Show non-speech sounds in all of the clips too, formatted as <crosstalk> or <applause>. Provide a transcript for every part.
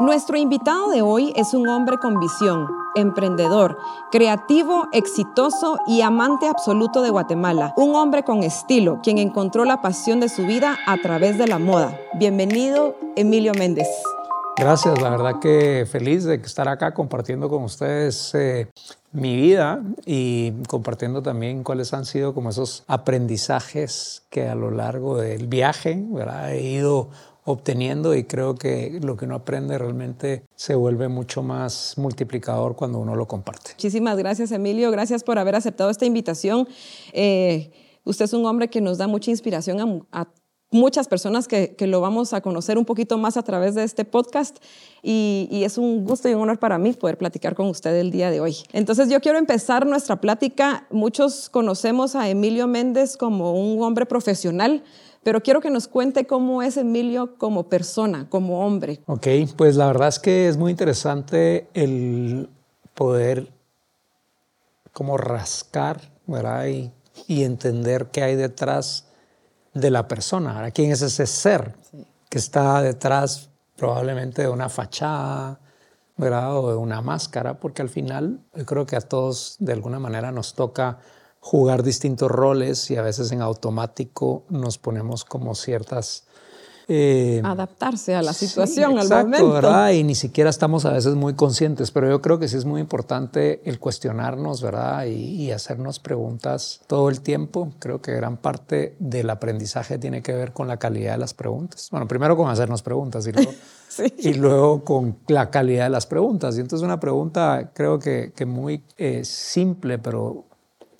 Nuestro invitado de hoy es un hombre con visión, emprendedor, creativo, exitoso y amante absoluto de Guatemala. Un hombre con estilo, quien encontró la pasión de su vida a través de la moda. Bienvenido, Emilio Méndez. Gracias, la verdad que feliz de estar acá compartiendo con ustedes eh, mi vida y compartiendo también cuáles han sido como esos aprendizajes que a lo largo del viaje ¿verdad? he ido obteniendo y creo que lo que uno aprende realmente se vuelve mucho más multiplicador cuando uno lo comparte. Muchísimas gracias Emilio, gracias por haber aceptado esta invitación. Eh, usted es un hombre que nos da mucha inspiración a, muchas personas que, lo vamos a conocer un poquito más a través de este podcast y, y, es un gusto y un honor para mí poder platicar con usted el día de hoy. Entonces yo quiero empezar nuestra plática. Muchos conocemos a Emilio Méndez como un hombre profesional, pero quiero que nos cuente cómo es Emilio como persona, como hombre. Ok, pues la verdad es que es muy interesante el poder como rascar, ¿verdad? Y, y entender qué hay detrás de la persona. ¿Quién es ese ser que está detrás probablemente de una fachada, ¿verdad? O de una máscara? Porque al final yo creo que a todos de alguna manera nos toca jugar distintos roles y a veces en automático nos ponemos como ciertas... Eh, Adaptarse a la situación, al momento. ¿verdad? Y ni siquiera estamos a veces muy conscientes, pero yo creo que sí es muy importante el cuestionarnos, ¿verdad? Y, y, hacernos preguntas todo el tiempo. Creo que gran parte del aprendizaje tiene que ver con la calidad de las preguntas. Bueno, primero con hacernos preguntas y luego, <laughs> sí. y luego con la calidad de las preguntas. Y entonces una pregunta creo que, que muy eh, simple, pero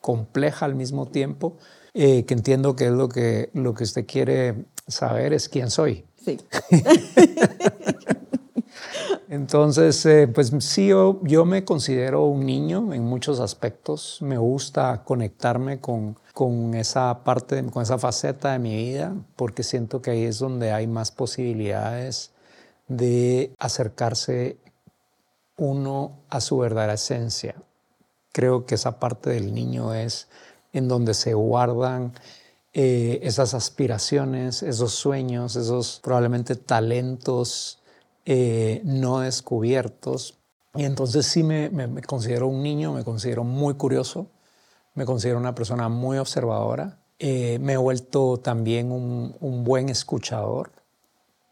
compleja al mismo tiempo, eh, que entiendo que es lo que, lo que usted quiere saber es quién soy. Sí. <laughs> Entonces, eh, pues sí, yo, yo, me considero un niño en muchos aspectos. Me gusta conectarme con, con esa parte, con esa faceta de mi vida, porque siento que ahí es donde hay más posibilidades de acercarse uno a su verdadera esencia creo que esa parte del niño es en donde se guardan eh, esas aspiraciones, esos sueños, esos probablemente talentos eh, no descubiertos. Y entonces sí me, considero un niño, me considero muy curioso, me considero una persona muy observadora. Eh, me he vuelto también un, un buen escuchador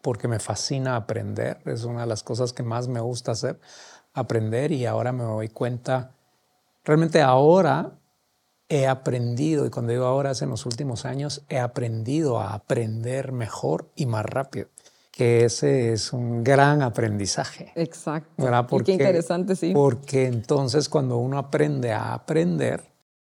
porque me fascina aprender, es una de las cosas que más me gusta hacer, aprender y ahora me doy cuenta Realmente ahora he aprendido, y cuando digo ahora es en los últimos años, he aprendido a aprender mejor y más rápido. Que ese es un gran aprendizaje. Exacto. Porque, qué interesante, sí. Porque entonces cuando uno aprende a aprender,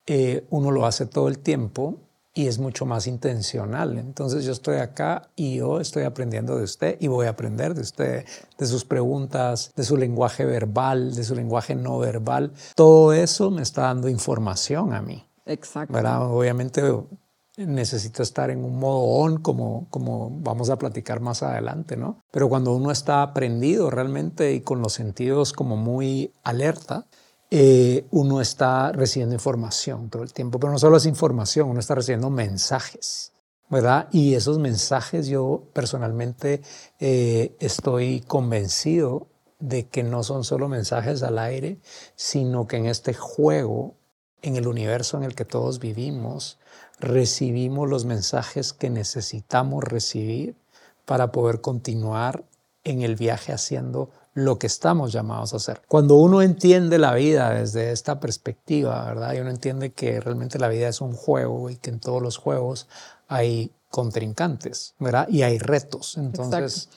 eh, uno lo hace todo el tiempo y es mucho más intencional. Entonces yo estoy acá y yo estoy aprendiendo de usted y voy a aprender de usted, de sus preguntas, de su lenguaje verbal, de su lenguaje no verbal. Todo eso me está dando información a mí. Exacto. Obviamente necesito estar en un modo on como, como vamos a platicar más adelante, ¿no? Pero cuando uno está aprendido realmente y con los sentidos como muy alerta, eh, uno está recibiendo información todo el tiempo, pero no solo es información, uno está recibiendo mensajes, ¿verdad? Y esos mensajes yo personalmente eh, estoy convencido de que no son solo mensajes al aire, sino que en este juego, en el universo en el que todos vivimos, recibimos los mensajes que necesitamos recibir para poder continuar en el viaje haciendo lo que estamos llamados a hacer. Cuando uno entiende la vida desde esta perspectiva, ¿verdad? Y uno entiende que realmente la vida es un juego y que en todos los juegos hay contrincantes, ¿verdad? Y hay retos. Entonces,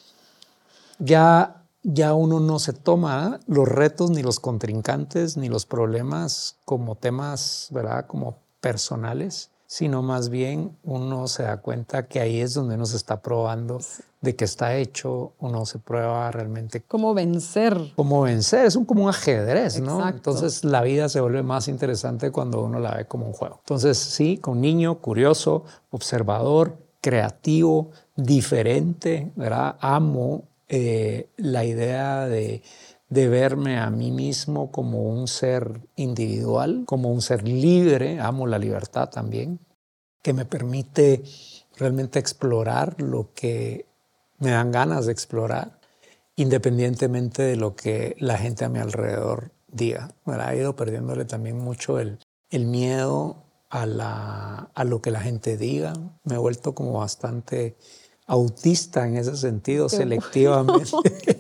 ya ya uno no se toma los retos ni los contrincantes ni los problemas como temas, ¿verdad? Como personales, sino más bien uno se da cuenta que ahí es donde uno se está probando de que está hecho, uno se prueba realmente. ¿Cómo vencer? Cómo vencer, es un, como un ajedrez, ¿no? Entonces la vida se vuelve más interesante cuando uno la ve como un juego. Entonces sí, con niño, curioso, observador, creativo, diferente, ¿verdad? Amo eh, la idea de de verme a mí mismo como un ser individual, como un ser libre, amo la libertad también, que me permite realmente explorar lo que me dan ganas de explorar independientemente de lo que la gente a mi alrededor diga. Bueno, he ido perdiéndole también mucho el, el miedo a, la, a lo que la gente diga. Me he vuelto como bastante autista en ese sentido, selectivamente.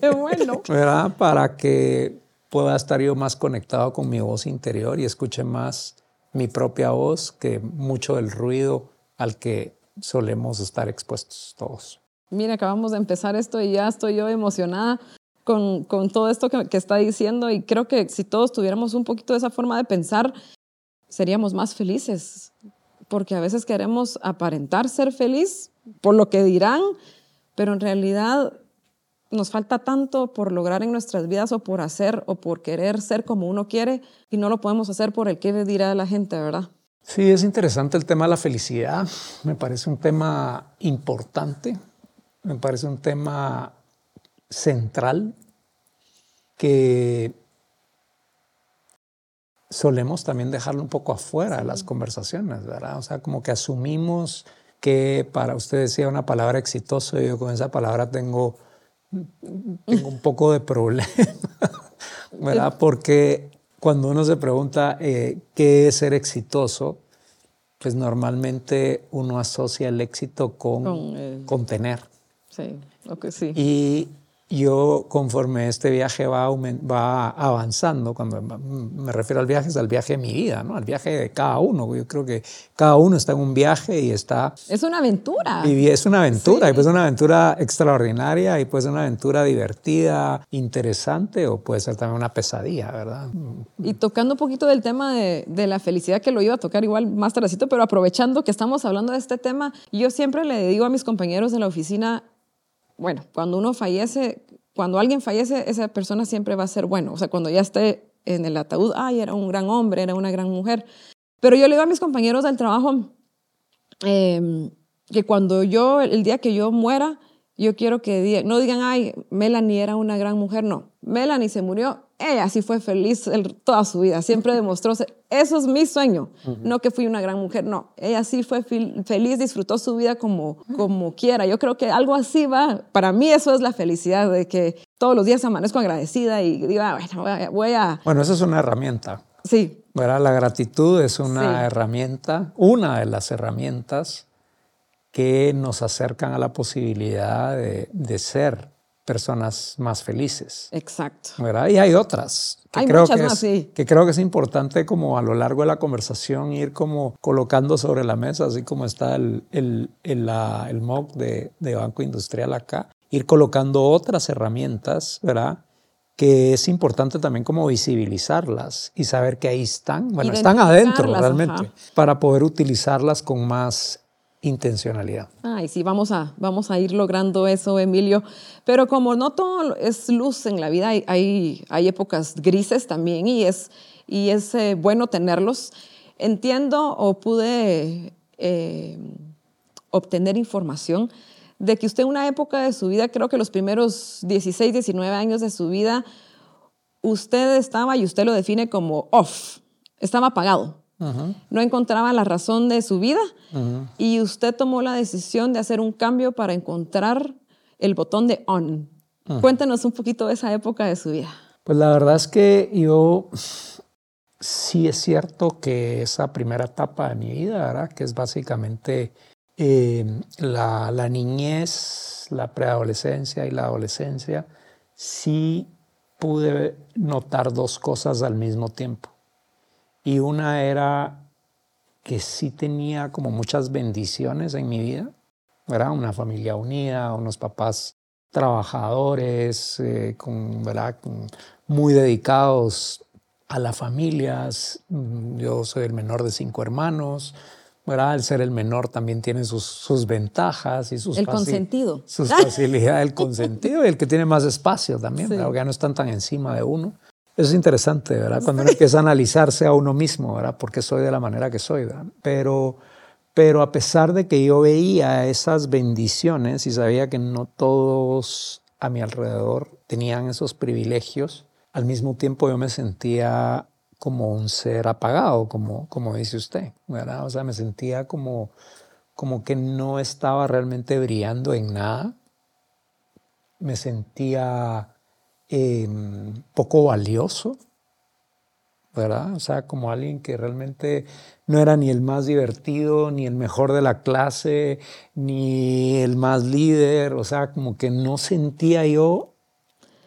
Qué bueno. <laughs> ¿Verdad? Para que pueda estar yo más conectado con mi voz interior y escuche más mi propia voz que mucho del ruido al que solemos estar expuestos todos. Mira, acabamos de empezar esto y ya estoy yo emocionada con, con todo esto que, que, está diciendo y creo que si todos tuviéramos un poquito de esa forma de pensar, seríamos más felices, porque a veces queremos aparentar ser feliz por lo que dirán, pero en realidad nos falta tanto por lograr en nuestras vidas o por hacer o por querer ser como uno quiere y no lo podemos hacer por el que dirá la gente, ¿verdad? Sí, es interesante el tema de la felicidad. Me parece un tema importante, me parece un tema central que solemos también dejarlo un poco afuera de las conversaciones, ¿verdad? O sea, como que asumimos que para usted decía una palabra exitoso y yo con esa palabra tengo, tengo un poco de problema, <laughs> ¿verdad? Porque cuando uno se pregunta eh, qué es ser exitoso, pues normalmente uno asocia el éxito con, con, eh, tener. Sí, que sí. Y yo conforme este viaje va, va avanzando, cuando me refiero al viaje es al viaje de mi vida, ¿no? al viaje de cada uno. Yo creo que cada uno está en un viaje y está... Es una aventura. Y es una aventura, y puede ser una aventura extraordinaria, y puede ser una aventura divertida, interesante, o puede ser también una pesadilla, ¿verdad? Y tocando un poquito del tema de, de la felicidad, que lo iba a tocar igual más tardecito, pero aprovechando que estamos hablando de este tema, yo siempre le digo a mis compañeros de la oficina, bueno, cuando uno fallece, cuando alguien fallece, esa persona siempre va a ser bueno. O sea, cuando ya esté en el ataúd, ay, era un gran hombre, era una gran mujer. Pero yo le digo a mis compañeros del trabajo em, que cuando yo, el día que yo muera, yo quiero que no digan, ay, Melanie era una gran mujer, no. Melanie se murió, ella sí fue feliz toda su vida, siempre <laughs> demostró, eso es mi sueño, no que fui una gran mujer, no, ella sí fue feliz, disfrutó su vida como, como quiera. Yo creo que algo así va, para mí eso es la felicidad, de que todos los días amanezco agradecida y digo, ah, bueno, voy a... Bueno, eso es una herramienta. Sí. La gratitud es una herramienta, una de las herramientas que nos acercan a la posibilidad de, ser personas más felices. Exacto. ¿verdad? Y hay otras. Que hay creo muchas que más, sí. Que creo que es importante como a lo largo de la conversación ir como colocando sobre la mesa, así como está el, el, el, el MOC de, de, Banco Industrial acá, ir colocando otras herramientas, ¿verdad? que es importante también como visibilizarlas y saber que ahí están, bueno, están adentro realmente, para poder utilizarlas con más intencionalidad. Ay, sí, vamos a, vamos a ir logrando eso, Emilio. Pero como no todo es luz en la vida, hay, hay, épocas grises también y es, y es eh, bueno tenerlos. Entiendo o pude eh, obtener información de que usted en una época de su vida, creo que los primeros 16, 19 años de su vida, usted estaba, y usted lo define como off, estaba apagado no encontraba la razón de su vida y usted tomó la decisión de hacer un cambio para encontrar el botón de on. Cuéntenos un poquito de esa época de su vida. Pues la verdad es que yo sí es cierto que esa primera etapa de mi vida, ¿verdad? que es básicamente em, la, la niñez, la preadolescencia y la adolescencia, sí pude notar dos cosas al mismo tiempo. Y una era que sí tenía como muchas bendiciones en mi vida. Era una familia unida, unos papás trabajadores, eh, con, ¿verdad? muy dedicados a las familias. Mm, yo soy el menor de cinco hermanos. ¿verdad? El ser el menor también tiene sus, sus ventajas y sus... El consentido. Sus facilidades, el consentido y el que tiene más espacio también, sí. ya no están tan encima de uno. Eso es interesante, ¿verdad? Cuando uno empieza a analizarse a uno mismo, ¿verdad? ¿Por qué soy de la manera que soy, ¿verdad? Pero, pero a pesar de que yo veía esas bendiciones y sabía que no todos a mi alrededor tenían esos privilegios, al mismo tiempo yo me sentía como un ser apagado, como, como dice usted, ¿verdad? O sea, me sentía como, como que no estaba realmente brillando en nada me sentía em, poco valioso, ¿verdad? O sea, como alguien que realmente no era ni el más divertido, ni el mejor de la clase, ni el más líder, o sea, como que no sentía yo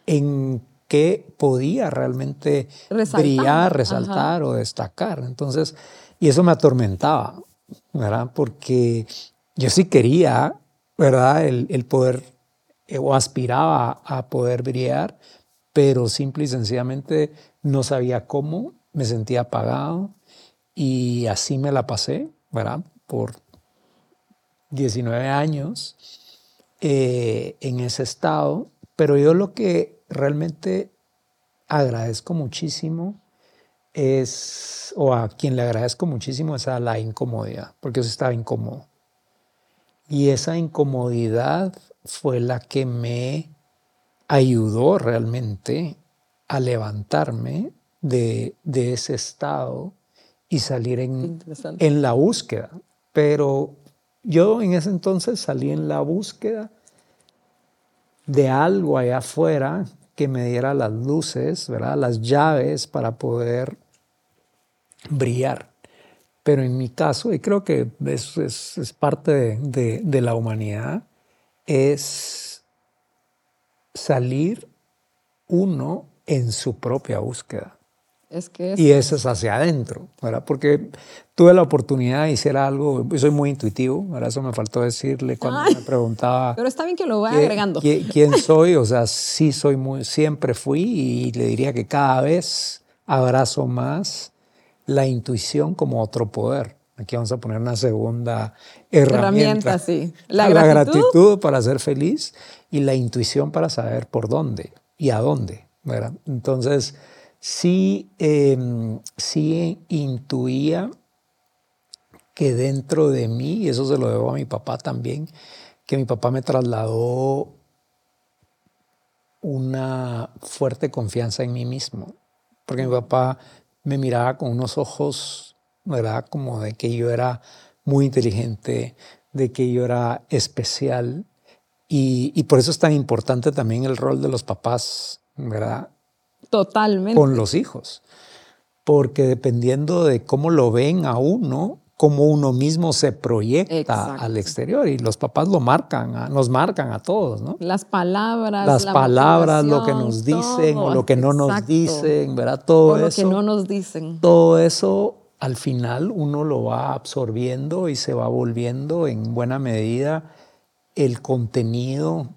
en qué podía realmente brillar, resaltar o destacar. Entonces, y eso me atormentaba, ¿verdad? Porque yo sí quería, ¿verdad? El, el poder eh, o aspiraba a poder brillar, pero simple y sencillamente no sabía cómo, me sentía apagado y así me la pasé, ¿verdad? Por 19 años eh, en ese estado, pero yo lo que realmente agradezco muchísimo es, o a quien le agradezco muchísimo es a la incomodidad, porque eso estaba incómodo. Y esa incomodidad fue la que me ayudó realmente a levantarme de, ese estado y salir en, en la búsqueda. Pero yo en ese entonces salí en la búsqueda de algo allá afuera que me diera las luces, ¿verdad? las llaves para poder brillar. Pero en mi caso, y creo que eso es, parte de, de la humanidad, es salir uno en su propia búsqueda. Es que y eso es hacia adentro, ¿verdad? Porque tuve la oportunidad de hacer algo, soy muy intuitivo, ¿verdad? Eso me faltó decirle cuando me preguntaba. Pero está bien que lo vaya agregando. ¿Quién <laughs> soy? O sea, sí soy muy, siempre fui y le diría que cada vez abrazo más la intuición como otro poder. Aquí vamos a poner una segunda herramienta. herramienta sí. La, la gratitud para ser feliz y la intuición para saber por dónde y a dónde. ¿verdad? Entonces, sí, em, sí intuía que dentro de mí, y eso se lo debo a mi papá también, que mi papá me trasladó una fuerte confianza en mí mismo, porque mi papá me miraba con unos ojos ¿verdad? Como de que yo era muy inteligente, de que yo era especial. Y, por eso es tan importante también el rol de los papás, ¿verdad? Totalmente. Con los hijos. Porque dependiendo de cómo lo ven a uno, cómo uno mismo se proyecta al exterior y los papás lo marcan, nos marcan a todos, ¿no? Las palabras, las palabras, lo que nos dicen o lo que no nos dicen, ¿verdad? Todo eso. Lo que no nos dicen. Todo eso al final uno lo va absorbiendo y se va volviendo en buena medida el contenido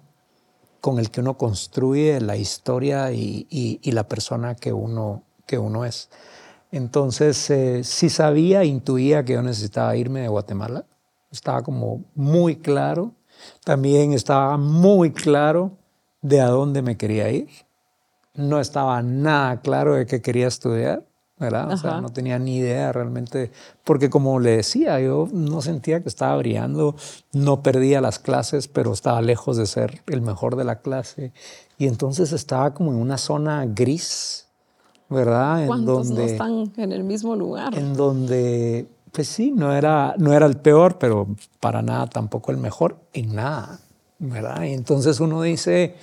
con el que uno construye la historia y, la persona que uno, que uno es. Entonces, eh, sí sabía, intuía que yo necesitaba irme de Guatemala. Estaba como muy claro. También estaba muy claro de a dónde me quería ir. No estaba nada claro de qué quería estudiar. O sea, no tenía ni idea realmente, porque como le decía, yo no sentía que estaba brillando, no perdía las clases, pero estaba lejos de ser el mejor de la clase. Y entonces estaba como en una zona gris, ¿verdad? En donde, no están en el mismo lugar? En donde, pues sí, no era, no era el peor, pero para nada tampoco el mejor, en nada, ¿verdad? Y entonces uno dice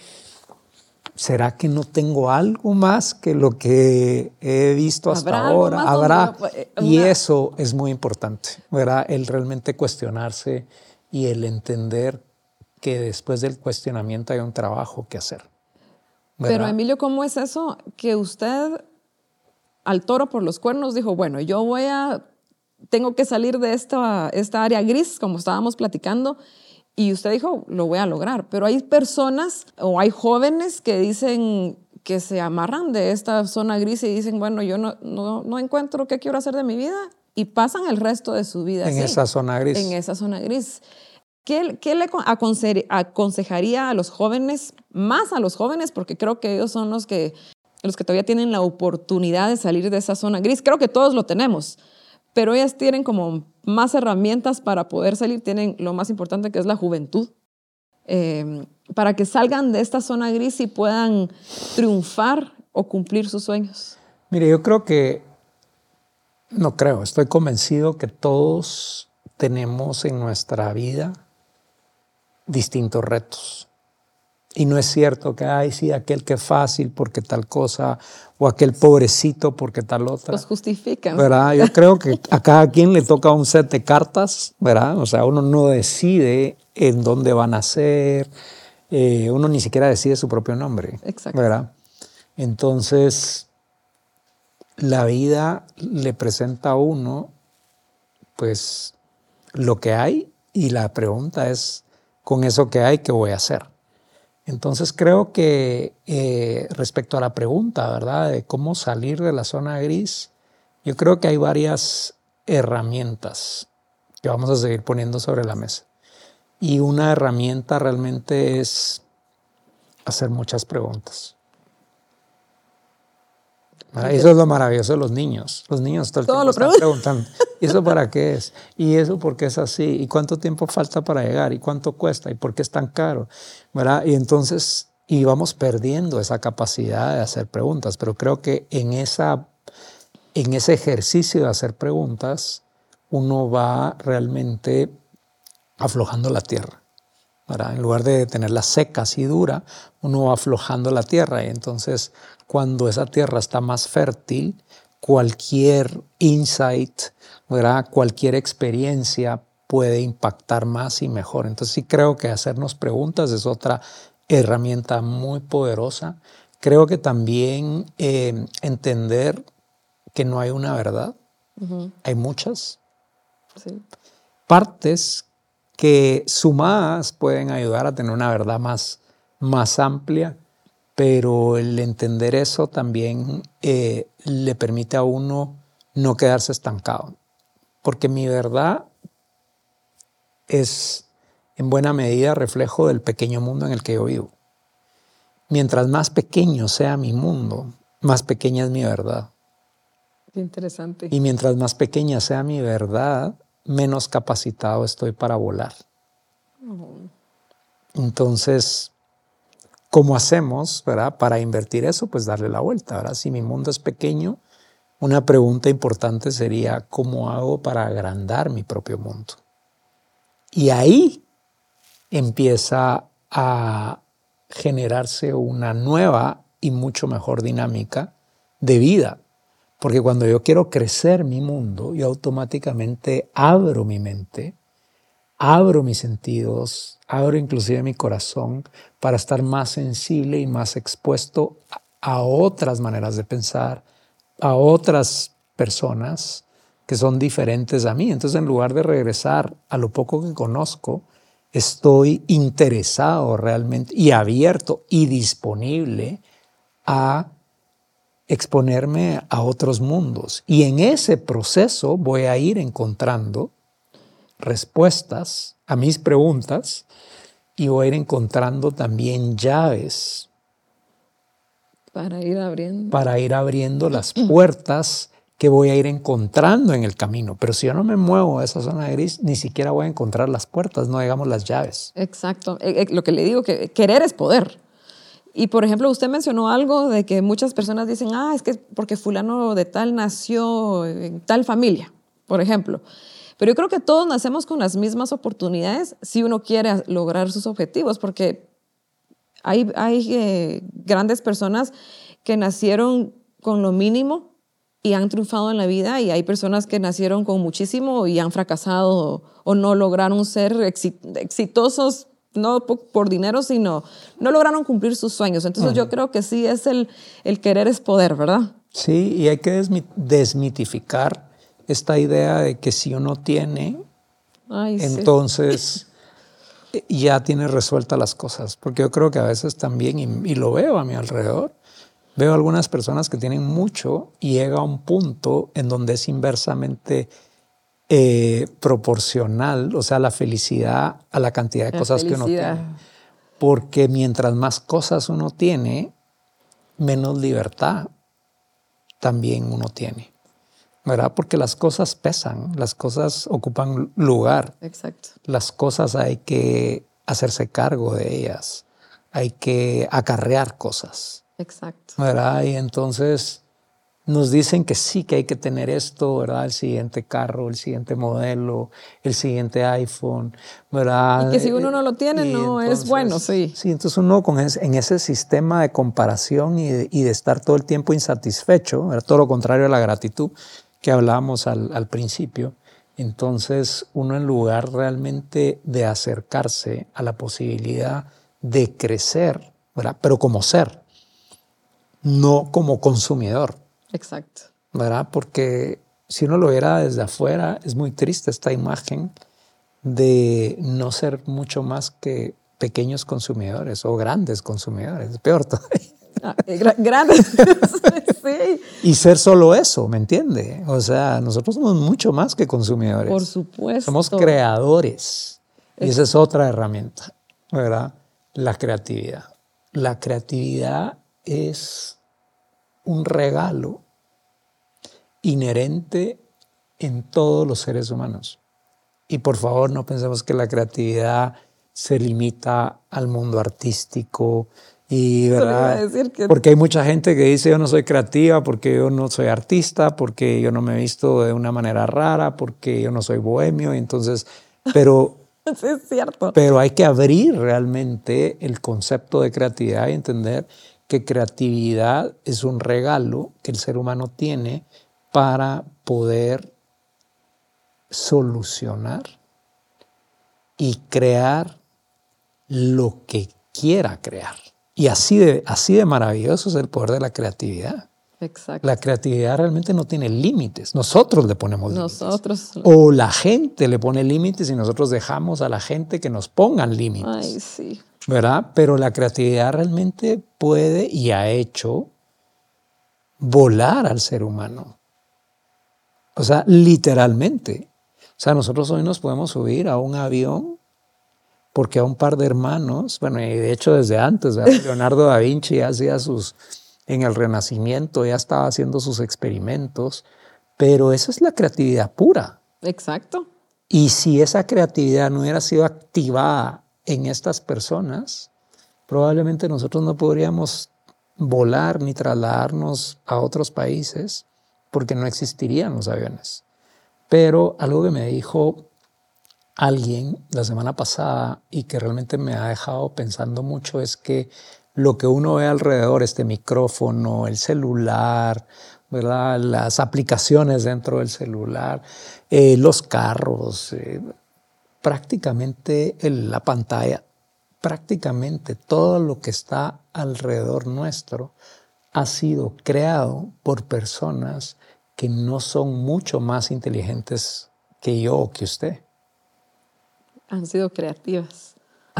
¿será que no tengo algo más que lo que he visto hasta ahora? Habrá. Eh, y eso es muy importante, ¿verdad? El realmente cuestionarse y el entender que después del cuestionamiento hay un trabajo que hacer. Pero Emilio, ¿cómo es eso que usted al toro por los cuernos dijo, bueno, yo voy a, tengo que salir de esta, esta área gris, como estábamos platicando, y usted dijo, lo voy a lograr. Pero hay personas o hay jóvenes que dicen que se amarran de esta zona gris y dicen, bueno, yo no, no, encuentro qué quiero hacer de mi vida y pasan el resto de su vida. En esa zona gris. En esa zona gris. ¿Qué, ¿Qué, le aconsejaría a los jóvenes, más a los jóvenes, porque creo que ellos son los que, los que todavía tienen la oportunidad de salir de esa zona gris? Creo que todos lo tenemos, pero ellas tienen como más herramientas para poder salir, tienen lo más importante que es la juventud, eh, para que salgan de esta zona gris y puedan triunfar o cumplir sus sueños. Mire, yo creo que, no creo, estoy convencido que todos tenemos en nuestra vida distintos retos. Y no es cierto que, ay, sí, aquel que es fácil porque tal cosa, o aquel pobrecito porque tal otra. Los justifican. ¿Verdad? Yo <laughs> creo que a cada quien le toca un set de cartas, ¿verdad? O sea, uno no decide en dónde van a ser, eh, uno ni siquiera decide su propio nombre. Exacto. ¿Verdad? Entonces, la vida le presenta a uno, pues, lo que hay y la pregunta es, con eso que hay, ¿qué voy a hacer? Entonces creo que eh, respecto a la pregunta, ¿verdad? De cómo salir de la zona gris, yo creo que hay varias herramientas que vamos a seguir poniendo sobre la mesa. Y una herramienta realmente es hacer muchas preguntas. Eso es lo maravilloso de los niños. Los niños todo el tiempo están preguntando, ¿y eso para qué es? ¿Y eso por qué es así? ¿Y cuánto tiempo falta para llegar? ¿Y cuánto cuesta? ¿Y por qué es tan caro? ¿Verdad? Y entonces íbamos perdiendo esa capacidad de hacer preguntas, pero creo que en, esa, en ese ejercicio de hacer preguntas uno va realmente aflojando la tierra. En lugar de tenerla seca y dura, uno va aflojando la tierra y entonces cuando esa tierra está más fértil, cualquier insight, ¿verdad? cualquier experiencia puede impactar más y mejor. Entonces sí creo que hacernos preguntas es otra herramienta muy poderosa. Creo que también eh, entender que no hay una verdad, hay muchas partes que sumadas pueden ayudar a tener una verdad más, más amplia pero el entender eso también eh, le permite a uno no quedarse estancado, porque mi verdad es en buena medida reflejo del pequeño mundo en el que yo vivo. Mientras más pequeño sea mi mundo, más pequeña es mi verdad. Qué interesante. Y mientras más pequeña sea mi verdad, menos capacitado estoy para volar. Entonces, ¿Cómo hacemos ¿verdad? para invertir eso? Pues darle la vuelta. ¿verdad? Si mi mundo es pequeño, una pregunta importante sería, ¿cómo hago para agrandar mi propio mundo? Y ahí empieza a generarse una nueva y mucho mejor dinámica de vida. Porque cuando yo quiero crecer mi mundo, yo automáticamente abro mi mente, abro mis sentidos, abro inclusive mi corazón para estar más sensible y más expuesto a otras maneras de pensar, a otras personas que son diferentes a mí. Entonces, en lugar de regresar a lo poco que conozco, estoy interesado realmente y abierto y disponible a exponerme a otros mundos. Y en ese proceso voy a ir encontrando respuestas a mis preguntas y voy a ir encontrando también llaves. Para ir abriendo. Para ir abriendo las puertas que voy a ir encontrando en el camino. Pero si yo no me muevo a esa zona gris, ni siquiera voy a encontrar las puertas, no digamos las llaves. Exacto. Eh, eh, lo que le digo, que querer es poder. Y por ejemplo, usted mencionó algo de que muchas personas dicen, ah, es que porque fulano de tal nació en tal familia, por ejemplo. Pero yo creo que todos nacemos con las mismas oportunidades si uno quiere lograr sus objetivos, porque hay, hay eh, grandes personas que nacieron con lo mínimo y han triunfado en la vida y hay personas que nacieron con muchísimo y han fracasado o, no lograron ser exitosos no por dinero, sino no lograron cumplir sus sueños. Entonces yo creo que sí es el, el querer es poder, ¿verdad? Sí, y hay que desmitificar esta idea de que si uno tiene, entonces <laughs> ya tiene resueltas las cosas. Porque yo creo que a veces también, y, lo veo a mi alrededor, veo algunas personas que tienen mucho y llega a un punto en donde es inversamente eh, proporcional, o sea, la felicidad a la cantidad de cosas que uno tiene. Porque mientras más cosas uno tiene, menos libertad también uno tiene. ¿verdad? Porque las cosas pesan, las cosas ocupan lugar. Exacto. Las cosas hay que hacerse cargo de ellas, hay que acarrear cosas. Exacto. ¿verdad? Y entonces nos dicen que sí, que hay que tener esto, ¿verdad? El siguiente carro, el siguiente modelo, el siguiente iPhone, ¿verdad? Y que si uno no lo tiene, no es bueno, sí. Sí, entonces uno con en ese sistema de comparación y de, estar todo el tiempo insatisfecho, ¿verdad? todo lo contrario a la gratitud que hablábamos al, al principio, entonces uno en lugar realmente de acercarse a la posibilidad de crecer, ¿verdad? Pero como ser, no como consumidor. Exacto. ¿Verdad? Porque si uno lo viera desde afuera, es muy triste esta imagen de no ser mucho más que pequeños consumidores o grandes consumidores, peor todavía. <laughs> Ah, eh, grandes, <laughs> sí. Y ser solo eso, ¿me entiende? O sea, nosotros somos mucho más que consumidores. Por supuesto. Somos creadores. Y esa es otra herramienta, ¿verdad? La creatividad. La creatividad es un regalo inherente en todos los seres humanos. Y por favor no pensemos que la creatividad se limita al mundo artístico y verdad porque hay mucha gente que dice yo no soy creativa porque yo no soy artista porque yo no me he visto de una manera rara porque yo no soy bohemio entonces pero <laughs> sí, es cierto pero hay que abrir realmente el concepto de creatividad y entender que creatividad es un regalo que el ser humano tiene para poder solucionar y crear lo que quiera crear. Y así de, así de maravilloso es el poder de la creatividad. Exacto. La creatividad realmente no tiene límites. Nosotros le ponemos límites. Nosotros. O la gente le pone límites y nosotros dejamos a la gente que nos pongan límites. Ay, sí. ¿verdad? Pero la creatividad realmente puede y ha hecho volar al ser humano. O sea, literalmente. O sea, nosotros hoy nos podemos subir a un avión porque a un par de hermanos, bueno, y de hecho desde antes, <laughs> Leonardo da Vinci hacía sus, en el Renacimiento ya estaba haciendo sus experimentos, pero esa es la creatividad pura. Exacto. Y si esa creatividad no hubiera sido activada en estas personas, probablemente nosotros no podríamos volar ni trasladarnos a otros países porque no existirían los aviones. Pero algo que me dijo alguien la semana pasada y que realmente me ha dejado pensando mucho es que lo que uno ve alrededor, este micrófono, el celular, ¿verdad? las aplicaciones dentro del celular, eh, los carros, eh, prácticamente en la pantalla, prácticamente todo lo que está alrededor nuestro ha sido creado por personas que no son mucho más inteligentes que yo o que usted. Han sido creativas.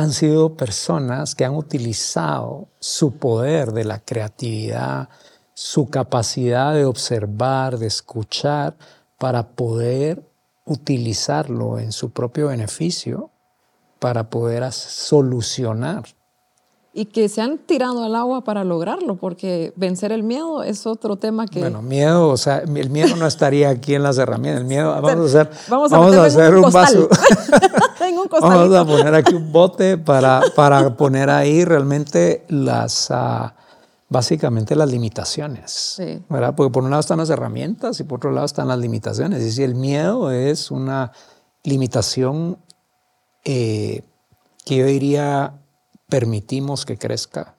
Han sido personas que han utilizado su poder de la creatividad, su capacidad de observar, de escuchar, para poder utilizarlo en su propio beneficio para poder solucionar. Y que se han tirado al agua para lograrlo, porque vencer el miedo es otro tema que... Bueno, miedo, o sea, el miedo no estaría aquí en las herramientas. El miedo, <laughs> vamos a hacer, vamos a, hacer un, vaso. <laughs> <laughs> vamos a poner aquí un bote para, para poner ahí realmente las... Uh, básicamente las limitaciones, ¿verdad? Porque por un lado están las herramientas y por otro lado están las limitaciones. Y si el miedo es una limitación eh, que yo diría permitimos que crezca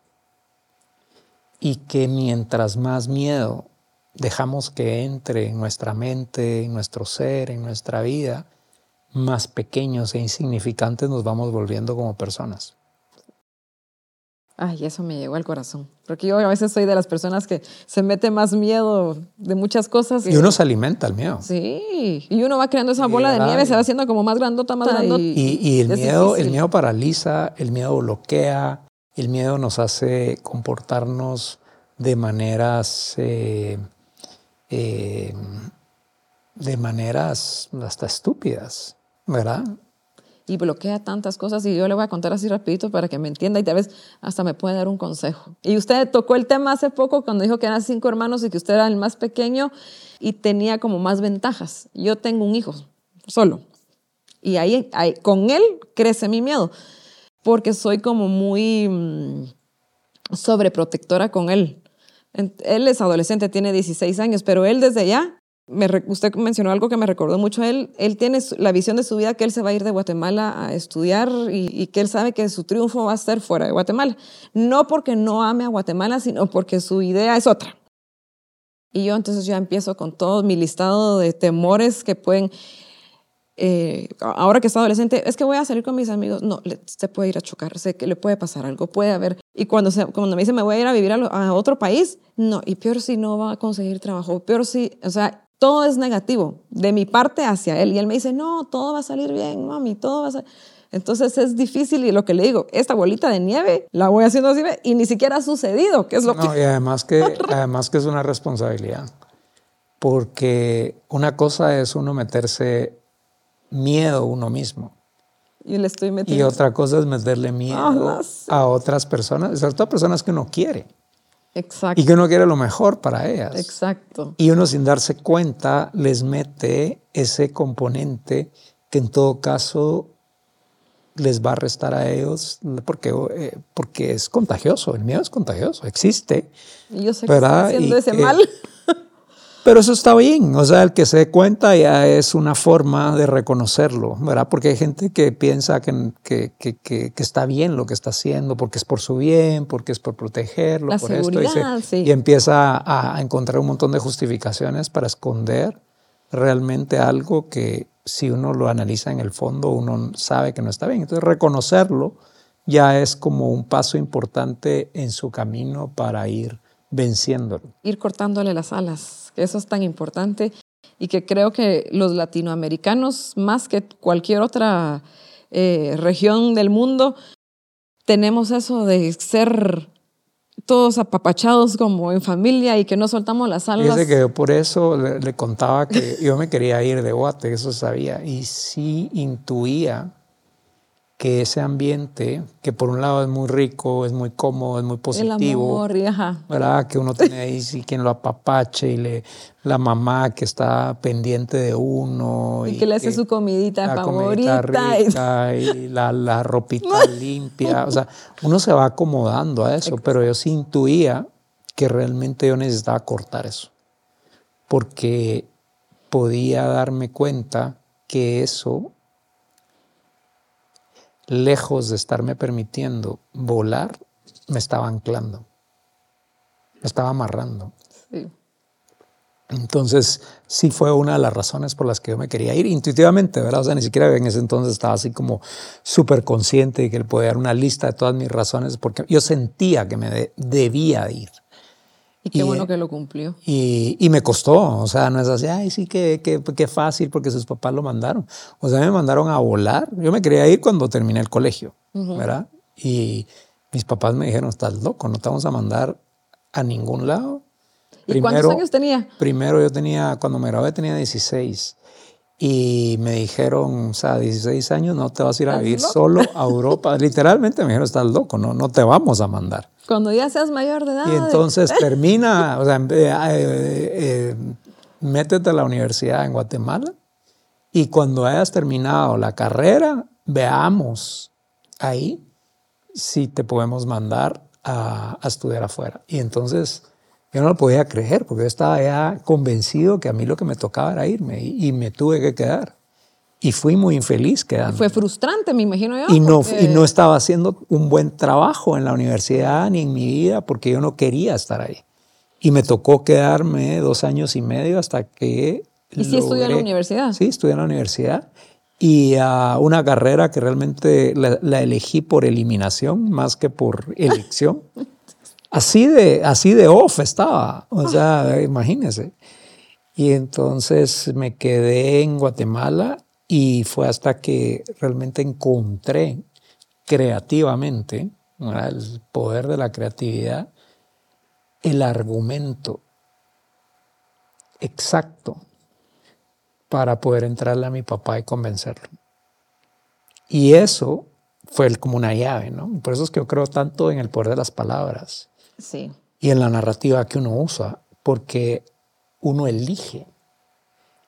y que mientras más miedo dejamos que entre en nuestra mente, en nuestro ser, en nuestra vida, más pequeños e insignificantes nos vamos volviendo como personas. Ay, eso me llegó al corazón. Porque yo a veces soy de las personas que se mete más miedo de muchas cosas. Y uno se alimenta el miedo. Sí. Y uno va creando esa bola de nieve, se va haciendo como más grandota, más grandota. Y, el, miedo, el miedo paraliza, el miedo bloquea, el miedo nos hace comportarnos de maneras, eh, eh, de maneras hasta estúpidas, ¿verdad? Y bloquea tantas cosas y yo le voy a contar así rapidito para que me entienda y tal vez hasta me puede dar un consejo. Y usted tocó el tema hace poco cuando dijo que eran cinco hermanos y que usted era el más pequeño y tenía como más ventajas. Yo tengo un hijo solo y ahí, ahí con él crece mi miedo porque soy como muy mm, sobreprotectora con él Él es adolescente, tiene 16 años, pero él desde ya, me, usted mencionó algo que me recordó mucho a él, él tiene la visión de su vida que él se va a ir de Guatemala a estudiar y, y, que él sabe que su triunfo va a ser fuera de Guatemala. No porque no ame a Guatemala, sino porque su idea es otra. Y yo entonces ya empiezo con todo mi listado de temores que pueden, eh, ahora que está adolescente, es que voy a salir con mis amigos, no, se puede ir a chocar, sé que le puede pasar algo, puede haber, y cuando, se, cuando me dice me voy a ir a vivir a, a, otro país, no, y peor si no va a conseguir trabajo, peor si, o sea, todo es negativo de mi parte hacia él, y él me dice, no, todo va a salir bien, mami, todo va a salir... Entonces es difícil y lo que le digo, esta bolita de nieve la voy haciendo así y ni siquiera ha sucedido, que es lo no, que... Y además que, <laughs> además que es una responsabilidad, porque una cosa es uno meterse miedo uno mismo. Y le estoy metiendo. Y otra cosa es meterle miedo ah, a otras personas, sobre todo a personas que uno quiere. Exacto. Y que uno quiere lo mejor para ellas. Exacto. Y uno sin darse cuenta les mete ese componente que en todo caso les va a restar a ellos porque, eh, porque es contagioso, el miedo es contagioso, existe. Y yo sé que está haciendo ese mal. Pero eso está bien, o sea, el que se dé cuenta ya es una forma de reconocerlo, ¿verdad? Porque hay gente que piensa que, que, que, que está bien lo que está haciendo, porque es por su bien, porque es por protegerlo, La por seguridad, esto, y, sí. y empieza a encontrar un montón de justificaciones para esconder realmente algo que si uno lo analiza en el fondo, uno sabe que no está bien. Entonces, reconocerlo ya es como un paso importante en su camino para ir venciéndolo. Ir cortándole las alas, eso es tan importante y que creo que los latinoamericanos, más que cualquier otra eh, región del mundo, tenemos eso de ser todos apapachados como en familia y que no soltamos las alas. Fíjese que yo por eso le, le, contaba que yo me quería ir de Guate, eso sabía, y sí intuía que ese ambiente, que por un lado es muy rico, es muy cómodo, es muy positivo, El amor, ajá. ¿verdad? Que uno tiene ahí sí, quien lo apapache y le, la mamá que está pendiente de uno. Y, y que le hace que su comidita la favorita. Comidita rica y, y <laughs> la, la, ropita limpia. O sea, uno se va acomodando a eso, pero yo sí intuía que realmente yo necesitaba cortar eso. Porque podía darme cuenta que eso lejos de estarme permitiendo volar, me estaba anclando, me estaba amarrando. Sí. Entonces, sí fue una de las razones por las que yo me quería ir intuitivamente, ¿verdad? O sea, ni siquiera en ese entonces estaba así como súper consciente de que le podía dar una lista de todas mis razones, porque yo sentía que me de, debía ir. Y qué y, bueno que lo cumplió. Y, y, me costó, o sea, no es así, ay, sí, qué que, que fácil porque sus papás lo mandaron. O sea, me mandaron a volar. Yo me quería ir cuando terminé el colegio, uh -huh. ¿verdad? Y mis papás me dijeron, estás loco, no te vamos a mandar a ningún lado. ¿Y primero, cuántos años tenía? Primero yo tenía, cuando me gradué tenía 16. Y me dijeron, o sea, 16 años no te vas a ir a vivir loco? solo a Europa. <laughs> Literalmente me dijeron, estás loco, no, no te vamos a mandar. Cuando ya seas mayor de edad. Y entonces <laughs> termina, o sea, eh, eh, métete a la universidad en Guatemala y cuando hayas terminado la carrera, veamos ahí si te podemos mandar a, a estudiar afuera. Y entonces yo no lo podía creer porque yo estaba ya convencido que a mí lo que me tocaba era irme y, y me tuve que quedar. Y fui muy infeliz quedando. Fue frustrante, me imagino yo. Y no, porque... y no estaba haciendo un buen trabajo en la universidad ni en mi vida porque yo no quería estar ahí. Y me tocó quedarme dos años y medio hasta que... ¿Y sí estudió en la universidad? Sí, estudié en la universidad. Y uh, una carrera que realmente la, la, elegí por eliminación más que por elección. <laughs> así, de, así de off estaba. O sea, imagínense. Y entonces me quedé en Guatemala y fue hasta que realmente encontré creativamente, ¿verdad? el poder de la creatividad, el argumento exacto para poder entrarle a mi papá y convencerlo. Y eso fue como una llave, ¿no? Por eso es que yo creo tanto en el poder de las palabras. Sí. Y en la narrativa que uno usa, porque uno elige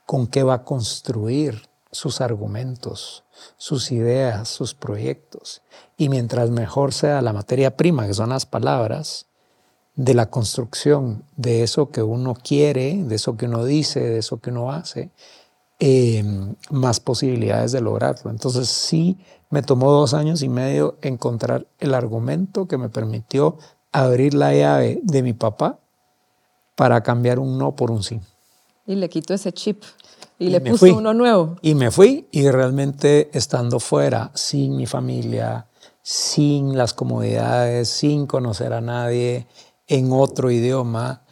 con qué va a construir sus argumentos, sus ideas, sus proyectos. Y mientras mejor sea la materia prima, que son las palabras, de la construcción de eso que uno quiere, de eso que uno dice, de eso que uno hace, em, más posibilidades de lograrlo. Entonces sí, me tomó dos años y medio encontrar el argumento que me permitió abrir la llave de mi papá para cambiar un no por un sí. Y le quitó ese chip y, le puso uno nuevo. Y me fui y realmente estando fuera, sin mi familia, sin las comodidades, sin conocer a nadie, en otro idioma,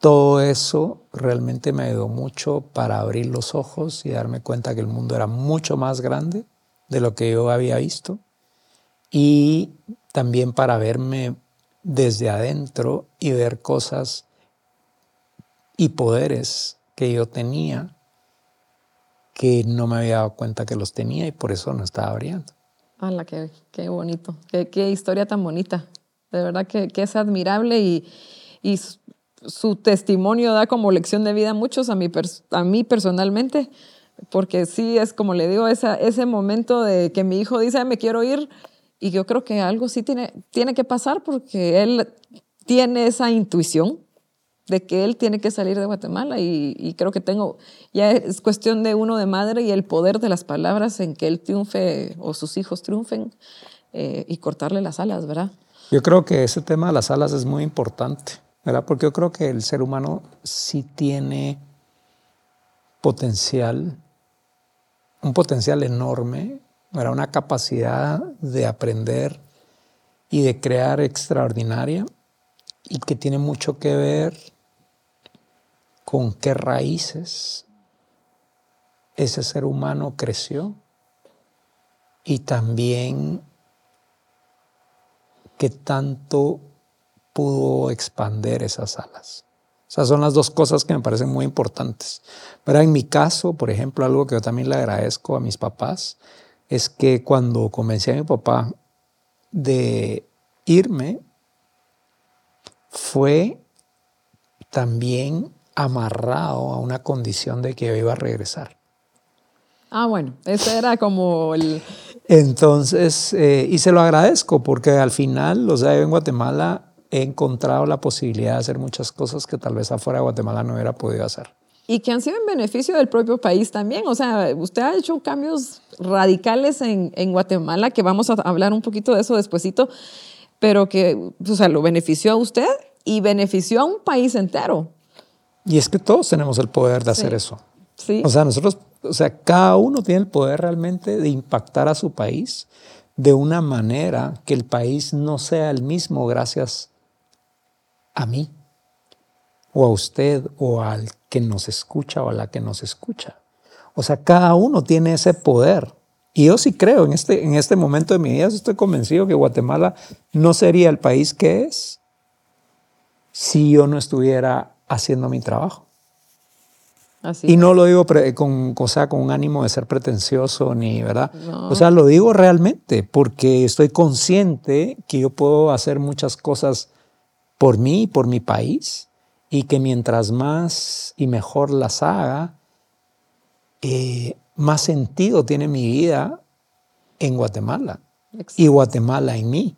todo eso realmente me ayudó mucho para abrir los ojos y darme cuenta que el mundo era mucho más grande de lo que yo había visto y también para verme desde adentro y ver cosas y poderes que yo tenía que no me había dado cuenta que los tenía y por eso no estaba abriendo. ¡Hala, qué, qué bonito! Qué, qué, historia tan bonita! De verdad que, que es admirable y, y, su testimonio da como lección de vida a muchos, a mí, a mí personalmente, porque sí es como le digo, esa, ese momento de que mi hijo dice, me quiero ir, y yo creo que algo sí tiene, tiene que pasar porque él tiene esa intuición de que él tiene que salir de Guatemala y, creo que tengo, ya es cuestión de uno de madre y el poder de las palabras en que él triunfe o sus hijos triunfen eh, y cortarle las alas, ¿verdad? Yo creo que ese tema de las alas es muy importante, ¿verdad? Porque yo creo que el ser humano sí tiene potencial, un potencial enorme, ¿verdad? Una capacidad de aprender y de crear extraordinaria y que tiene mucho que ver con qué raíces ese ser humano creció y también qué tanto pudo expander esas alas. Sea, son las dos cosas que me parecen muy importantes. Pero en mi caso, por ejemplo, algo que yo también le agradezco a mis papás es que cuando convencí a mi papá de irme, fue también amarrado a una condición de que yo iba a regresar. Ah, bueno, ese era como el... Entonces, eh, y se lo agradezco porque al final, o sea, yo en Guatemala he encontrado la posibilidad de hacer muchas cosas que tal vez afuera de Guatemala no hubiera podido hacer. Y que han sido en beneficio del propio país también. O sea, usted ha hecho cambios radicales en, en Guatemala, que vamos a hablar un poquito de eso despuesito, pero que, o sea, lo benefició a usted y benefició a un país entero. Y es que todos tenemos el poder de hacer eso. Sí. O sea, nosotros, o sea, cada uno tiene el poder realmente de impactar a su país de una manera que el país no sea el mismo gracias a mí o a usted o al que nos escucha o a la que nos escucha. O sea, cada uno tiene ese poder. Y yo sí creo, en este, en este momento de mi vida, estoy convencido que Guatemala no sería el país que es si yo no estuviera haciendo mi trabajo. y no lo digo con, o con un ánimo de ser pretencioso ni, ¿verdad? O sea, lo digo realmente porque estoy consciente que yo puedo hacer muchas cosas por mí, y por mi país, y que mientras más y mejor las haga, eh, más sentido tiene mi vida en Guatemala y Guatemala en mí.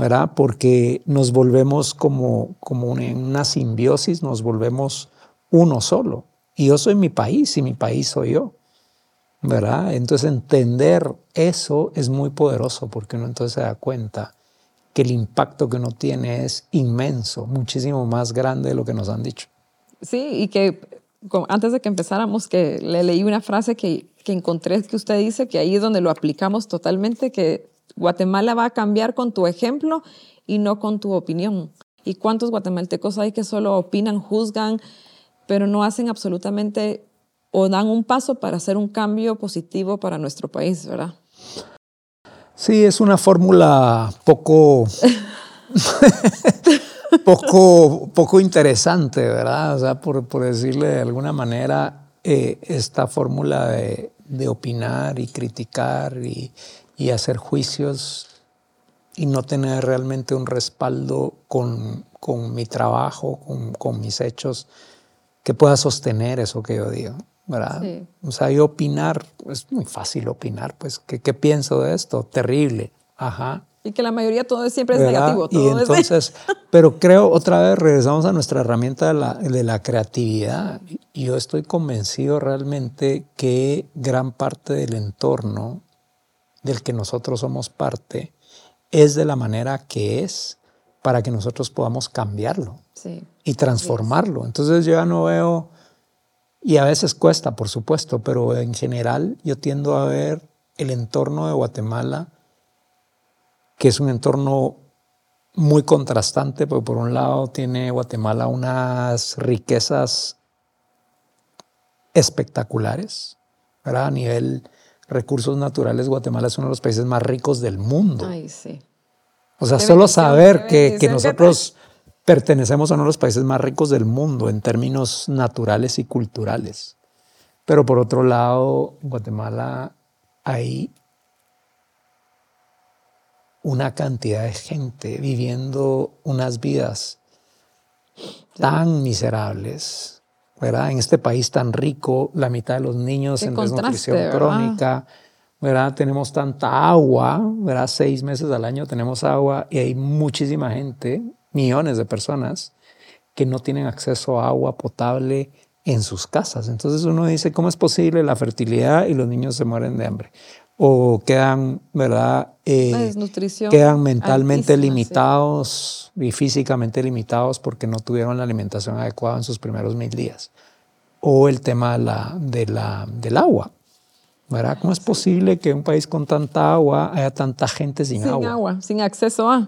¿Verdad? Porque nos volvemos como, como en una simbiosis, nos volvemos uno solo. Y yo soy mi país y mi país soy yo, ¿verdad? Entonces entender eso es muy poderoso porque uno entonces se da cuenta que el impacto que uno tiene es inmenso, muchísimo más grande de lo que nos han dicho. Sí, y que antes de que empezáramos, que le leí una frase que, que encontré que usted dice, que ahí es donde lo aplicamos totalmente, que Guatemala va a cambiar con tu ejemplo y no con tu opinión. ¿Y cuántos guatemaltecos hay que solo opinan, juzgan, pero no hacen absolutamente o dan un paso para hacer un cambio positivo para nuestro país, verdad? Sí, es una fórmula poco, <laughs> poco, poco interesante, ¿verdad? O sea, por, decirle de alguna manera, eh, esta fórmula de, de, opinar y criticar y, y hacer juicios y no tener realmente un respaldo con, con mi trabajo, con, con, mis hechos, que pueda sostener eso que yo digo. ¿verdad? O sea, yo opinar, es muy fácil opinar, pues, ¿qué, ¿qué, pienso de esto? Terrible, ajá. Y que la mayoría todo es, siempre es negativo. y entonces, <laughs> pero creo, otra vez regresamos a nuestra herramienta de la, de la creatividad. Y yo estoy convencido realmente que gran parte del entorno del que nosotros somos parte es de la manera que es para que nosotros podamos cambiarlo y transformarlo. Entonces yo ya no veo, y a veces cuesta, por supuesto, pero en general yo tiendo a ver el entorno de Guatemala que es un entorno muy contrastante, porque por un lado tiene Guatemala unas riquezas espectaculares, ¿verdad? A nivel recursos naturales, Guatemala es uno de los países más ricos del mundo. Ay, sí. O sea, solo saber que, que nosotros pertenecemos a uno de los países más ricos del mundo en términos naturales y culturales. Pero por otro lado, en Guatemala hay una cantidad de gente viviendo unas vidas tan miserables, ¿verdad? En este país tan rico, la mitad de los niños en desnutrición crónica, ¿verdad? Tenemos tanta agua, ¿verdad? Seis meses al año tenemos agua y hay muchísima gente, millones de personas, que no tienen acceso a agua potable en sus casas. Entonces uno dice, ¿cómo es posible la fertilidad y los niños se mueren de hambre? O quedan, ¿verdad? Eh, quedan mentalmente limitados y físicamente limitados porque no tuvieron la alimentación adecuada en sus primeros mil días. O el tema de la, de la, del agua. ¿verdad? ¿Cómo es posible que en un país con tanta agua haya tanta gente sin, agua? Sin agua, sin acceso a.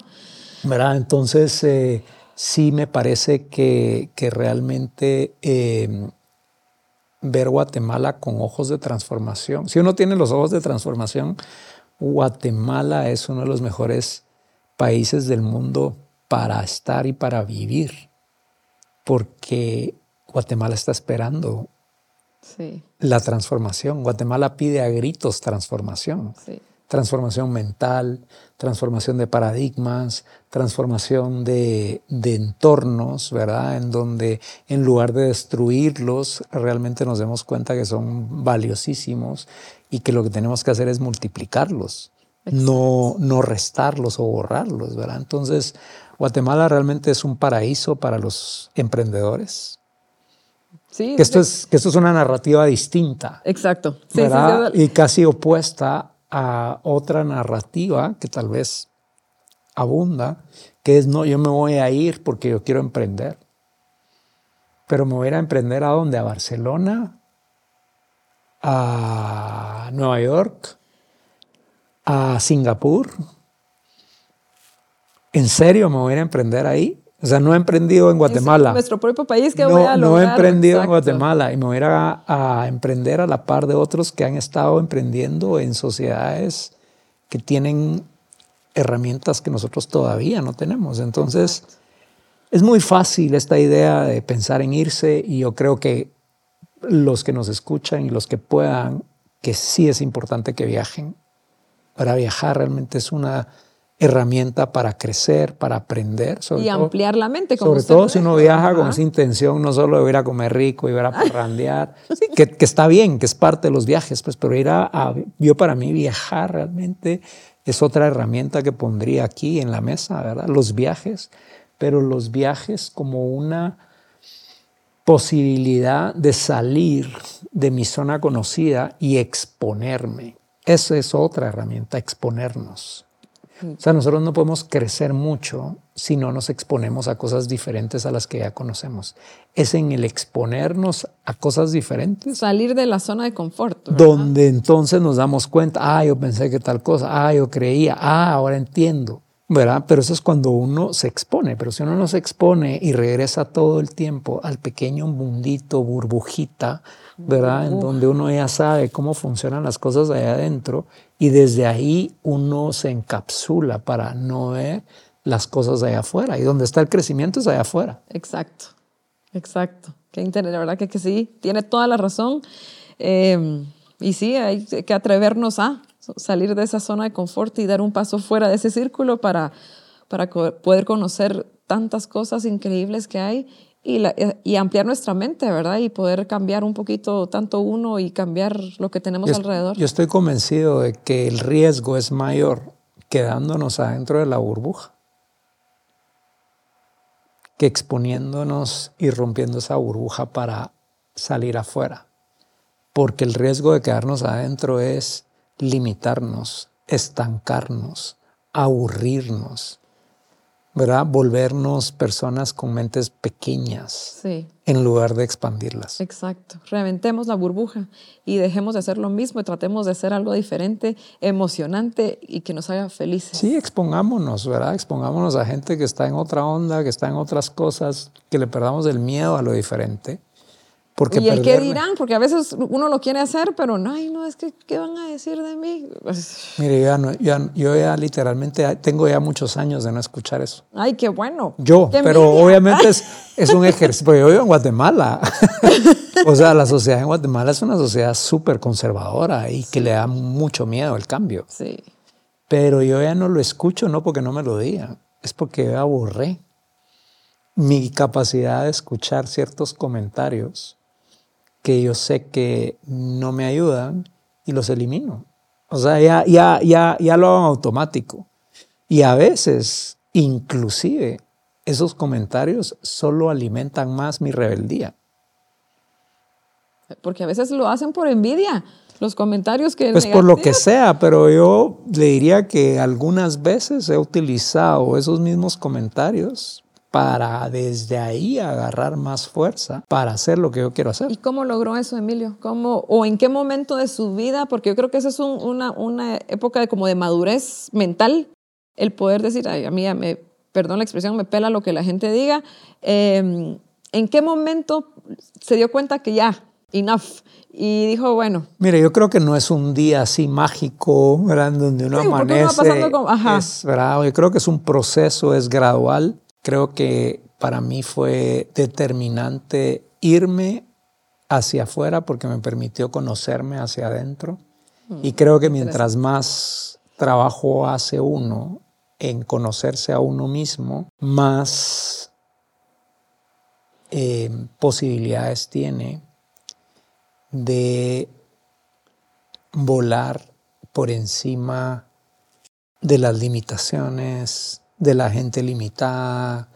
¿verdad? Entonces, eh, sí me parece que, que realmente eh, ver Guatemala con ojos de transformación. Si uno tiene los ojos de transformación, Guatemala es uno de los mejores países del mundo para estar y para vivir, porque Guatemala está esperando la transformación. Guatemala pide a gritos transformación. Sí transformación mental, transformación de paradigmas, transformación de, entornos, ¿verdad? En donde en lugar de destruirlos, realmente nos demos cuenta que son valiosísimos y que lo que tenemos que hacer es multiplicarlos, no, no restarlos o borrarlos, ¿verdad? Entonces, Guatemala realmente es un paraíso para los emprendedores, Sí, que esto, es, que esto es una narrativa distinta. Exacto. y casi opuesta a otra narrativa que tal vez abunda, que es no, yo me voy a ir porque yo quiero emprender. Pero me voy a ir a emprender a dónde? A Barcelona, a Nueva York, a Singapur. ¿En serio me voy a ir a emprender ahí? O sea, no he emprendido en Guatemala. En nuestro propio país que no, voy a lograr. No he emprendido en Guatemala y me voy a ir a, emprender a la par de otros que han estado emprendiendo en sociedades que tienen herramientas que nosotros todavía no tenemos. Entonces, es muy fácil esta idea de pensar en irse y yo creo que los que nos escuchan y los que puedan, que sí es importante que viajen. Para viajar realmente es una herramienta para crecer, para aprender. y ampliar la mente. Como sobre todo si uno viaja con esa intención, no solo de ir a comer rico, ir a <laughs> parrandear, que, que, está bien, que es parte de los viajes, pues, pero ir a, yo para mí viajar realmente es otra herramienta que pondría aquí en la mesa, ¿verdad? Los viajes, pero los viajes como una posibilidad de salir de mi zona conocida y exponerme. Esa es otra herramienta, exponernos. O sea, nosotros no podemos crecer mucho si no nos exponemos a cosas diferentes a las que ya conocemos. Es en el exponernos a cosas diferentes. Salir de la zona de confort. Donde entonces nos damos cuenta, ah, yo pensé que tal cosa, ah, yo creía, ah, ahora entiendo. ¿verdad? Pero eso es cuando uno se expone, pero si uno no se expone y regresa todo el tiempo al pequeño mundito, burbujita, ¿verdad? En donde uno ya sabe cómo funcionan las cosas allá adentro y desde ahí uno se encapsula para no ver las cosas allá afuera y donde está el crecimiento es allá afuera. Exacto, exacto. Qué interesante, la verdad que, que sí, tiene toda la razón. Eh, y sí, hay que atrevernos a salir de esa zona de confort y dar un paso fuera de ese círculo para, para poder conocer tantas cosas increíbles que hay y, eh, y, ampliar nuestra mente, ¿verdad? Y poder cambiar un poquito tanto uno y cambiar lo que tenemos alrededor. Yo estoy convencido de que el riesgo es mayor quedándonos adentro de la burbuja que exponiéndonos y rompiendo esa burbuja para salir afuera. Porque el riesgo de quedarnos adentro es limitarnos, estancarnos, aburrirnos, ¿verdad? Volvernos personas con mentes pequeñas Sí, en lugar de expandirlas. exacto. Reventemos la burbuja y dejemos de hacer lo mismo y tratemos de hacer algo diferente, emocionante y que nos haga felices. Sí, expongámonos, ¿verdad? Expongámonos a gente que está en otra onda, que está en otras cosas, que le perdamos el miedo a lo diferente. Porque y el qué perderle- dirán, porque a veces uno lo quiere hacer, pero no, ay, no, es que, ¿qué van a decir de mí? Pues, Mire, yo ya, no- ya- yo ya literalmente tengo ya muchos años de no escuchar eso. Ay, qué bueno. Yo, Qué pero envidia. obviamente es, <laughs> es un ejercicio. porque Yo vivo en Guatemala. <laughs> o sea, la sociedad en Guatemala es una sociedad súper conservadora y que le da mucho miedo el cambio. Sí, Pero yo ya no lo escucho, no porque no me lo digan, es porque yo aburré. Mi capacidad de escuchar ciertos comentarios que yo sé que no me ayudan y los elimino. O sea, ya, ya, ya, ya lo hago automático. Y a veces, inclusive, esos comentarios solo alimentan más mi rebeldía. porque a veces lo hacen por envidia. Los comentarios que... Pues por lo que sea, pero yo le diría que algunas veces he utilizado esos mismos comentarios para desde ahí agarrar más fuerza para hacer lo que yo quiero hacer. ¿Y cómo logró eso, Emilio? ¿Cómo, ¿O en qué momento de su vida? Porque yo creo que esa es un- una, una época de, como de madurez mental, el poder decir, Ay, a mí, ya me, perdón la expresión, me pela lo que la gente diga. Eh, ¿En qué momento se dio cuenta que ya, enough? Y dijo, bueno, Mire, yo creo que no es un día así mágico, ¿verdad? Donde uno Sí, porque uno va amanece. pasando ajá. es, ¿verdad? Yo creo que es un proceso, es gradual. Creo que para mí fue determinante irme hacia afuera porque me permitió conocerme hacia adentro. Y creo que mientras más trabajo hace uno en conocerse a uno mismo, más eh, posibilidades tiene de volar por encima de las limitaciones, de la gente limitada,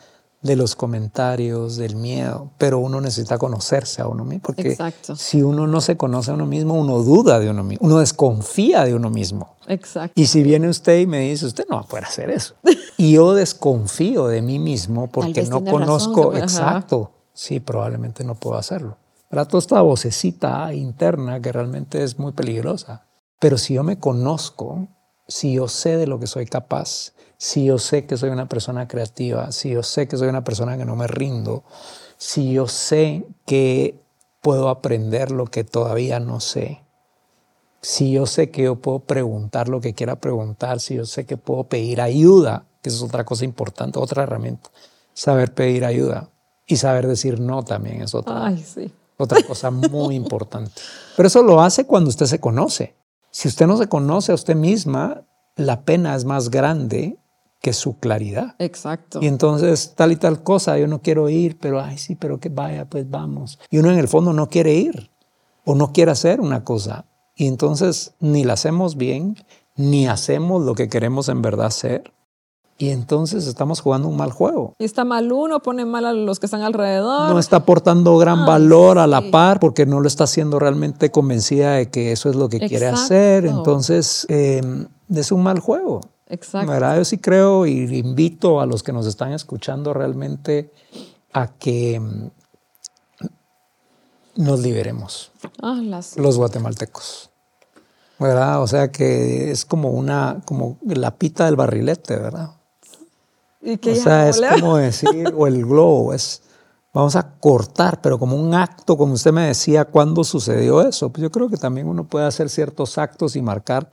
de los comentarios, del miedo, pero uno necesita conocerse a uno mismo, porque Exacto. si uno no se conoce a uno mismo, uno duda de uno mismo, uno desconfía de uno mismo. exacto. Y si viene usted y me dice, usted no va a poder hacer eso. <laughs> Y yo desconfío de mí mismo porque no razón, conozco exacto. Sí, probablemente no puedo hacerlo. ¿Verdad? Toda esta vocecita interna que realmente es muy peligrosa. Pero si yo me conozco, si yo sé de lo que soy capaz, si yo sé que soy una persona creativa, si yo sé que soy una persona que no me rindo, si yo sé que puedo aprender lo que todavía no sé, si yo sé que yo puedo preguntar lo que quiera preguntar, si yo sé que puedo pedir ayuda, que eso es otra cosa importante, otra herramienta, saber pedir ayuda y saber decir no también es otra, Ay, sí. otra cosa muy <laughs> importante. Pero eso lo hace cuando usted se conoce. Si usted no se conoce a usted misma, la pena es más grande que su claridad. Exacto. Y entonces tal y tal cosa, yo no quiero ir, pero ay sí, pero que vaya, pues vamos. Y uno en el fondo no quiere ir o no quiere hacer una cosa. Y entonces ni la hacemos bien, ni hacemos lo que queremos en verdad hacer. Y entonces estamos jugando un mal juego. Y está mal uno, pone mal a los que están alrededor. No está aportando gran valor a la par porque no lo está haciendo realmente convencida de que eso es lo que quiere hacer. Entonces eh, es un mal juego. Exacto. ¿verdad? Yo sí creo y invito a los que nos están escuchando realmente a que mm, nos liberemos, Ah, las- los guatemaltecos. ¿Verdad? O sea que es como una, como la pita del barrilete, ¿verdad? Y que O sea, es como decir, <laughs> o el globo, es, vamos a cortar, pero como un acto, como usted me decía, ¿cuándo sucedió eso? Pues yo creo que también uno puede hacer ciertos actos y marcar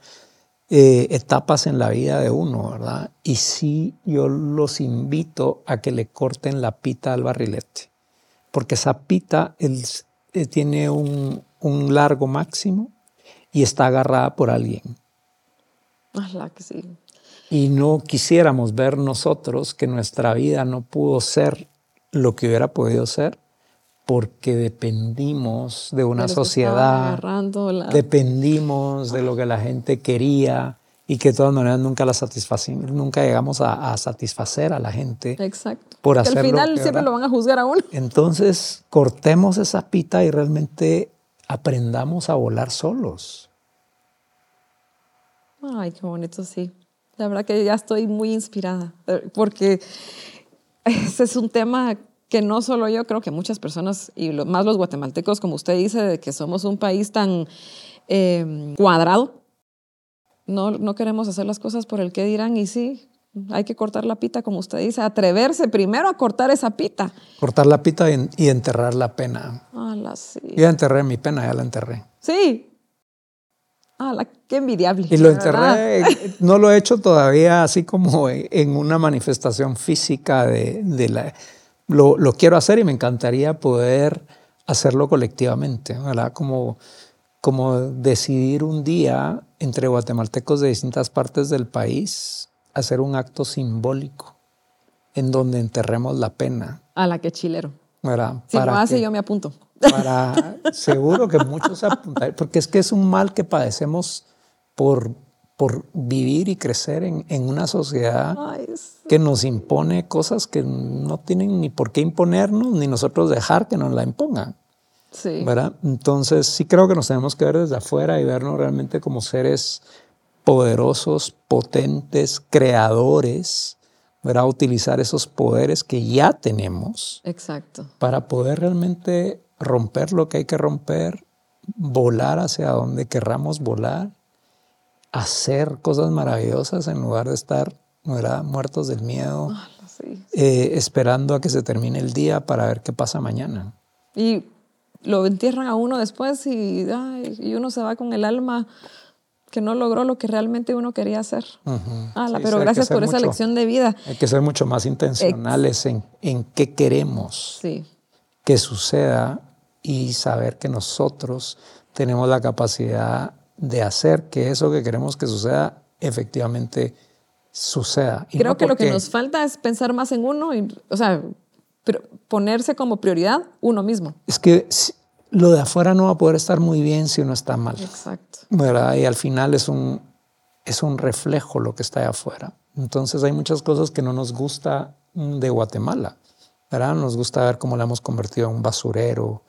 eh, etapas en la vida de uno, ¿verdad? Y sí, yo los invito a que le corten la pita al barrilete, porque esa pita el- eh, tiene un, un largo máximo y está agarrada por alguien. La que sí. Y no quisiéramos ver nosotros que nuestra vida no pudo ser lo que hubiera podido ser porque dependimos de una estaban sociedad, la- dependimos de lo que la gente quería y que de todas maneras nunca la nunca llegamos a, satisfacer a la gente. Exacto. Por hacerlo, al final siempre lo van a juzgar a uno. Entonces, cortemos esa pita y realmente aprendamos a volar solos. Ay, qué bonito, sí. La verdad que ya estoy muy inspirada, eh, porque <laughs> ese es un tema que no solo yo, creo que muchas personas, y más los guatemaltecos, como usted dice, de que somos un país tan em, cuadrado, no, no queremos hacer las cosas por el que dirán, y sí, hay que cortar la pita, como usted dice, atreverse primero a cortar esa pita. Cortar la pita y, enterrar la pena. Ala, sí. Ya enterré mi pena, ya la enterré. Sí, ¡Hala, qué envidiable! Y lo enterré, no lo he hecho todavía así como en una manifestación física de, la... Lo, lo, quiero hacer y me encantaría poder hacerlo colectivamente, ¿verdad? Como, como decidir un día entre guatemaltecos de distintas partes del país hacer un acto simbólico en donde enterremos la pena. A la que chilero. ¿verdad? Si lo hace, yo me apunto para seguro que muchos apuntar, porque es que es un mal que padecemos por, por vivir y crecer en, en una sociedad que nos impone cosas que no tienen ni por qué imponernos, ni nosotros dejar que nos la impongan. Sí. ¿verdad? Entonces sí creo que nos tenemos que ver desde afuera y vernos realmente como seres poderosos, potentes, creadores, ¿verdad? Utilizar esos poderes que ya tenemos. Exacto. Para poder realmente romper lo que hay que romper, volar hacia donde querramos volar, hacer cosas maravillosas en lugar de estar muertos del miedo, ah, eh, esperando a que se termine el día para ver qué pasa mañana. Y lo entierran a uno después y, y uno se va con el alma que no logró lo que realmente uno quería hacer. pero gracias por esa lección de vida. Hay que ser mucho más intencionales en, en qué queremos que suceda y saber que nosotros tenemos la capacidad de hacer que eso que queremos que suceda efectivamente suceda. Creo que lo que nos falta es pensar más en uno, y, o sea, ponerse como prioridad uno mismo. Es que lo de afuera no va a poder estar muy bien si uno está mal. Exacto. ¿verdad? Y al final es un, es un reflejo lo que está ahí afuera. Entonces hay muchas cosas que no nos gusta de Guatemala. ¿verdad? Nos gusta ver cómo la hemos convertido en un basurero,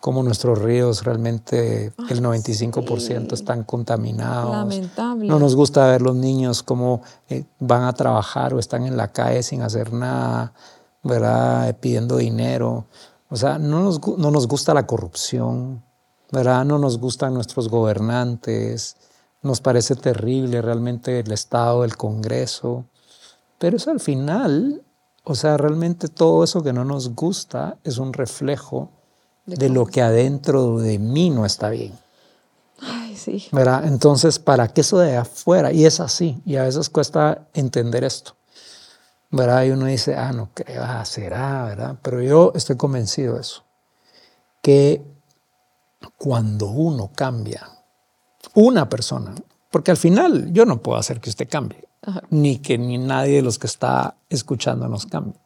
cómo nuestros ríos realmente el 95% están contaminados. Lamentable. No nos gusta ver los niños cómo eh, van a trabajar o están en la calle sin hacer nada, ¿verdad? Pidiendo dinero. O sea, no nos, no nos gusta la corrupción, ¿verdad? No nos gustan nuestros gobernantes, nos parece terrible realmente el Estado, el Congreso, pero eso al final o sea, realmente todo eso que no nos gusta es un reflejo de, lo que adentro de mí no está bien. Ay, sí. ¿Verdad? Entonces, para que eso de afuera, y es así, y a veces cuesta entender esto. ¿Verdad? Y uno dice, ah, no creo, ah, será, ¿verdad? Pero yo estoy convencido de eso. Que cuando uno cambia, una persona, porque al final yo no puedo hacer que usted cambie ni que ni nadie de los que está escuchando nos cambie.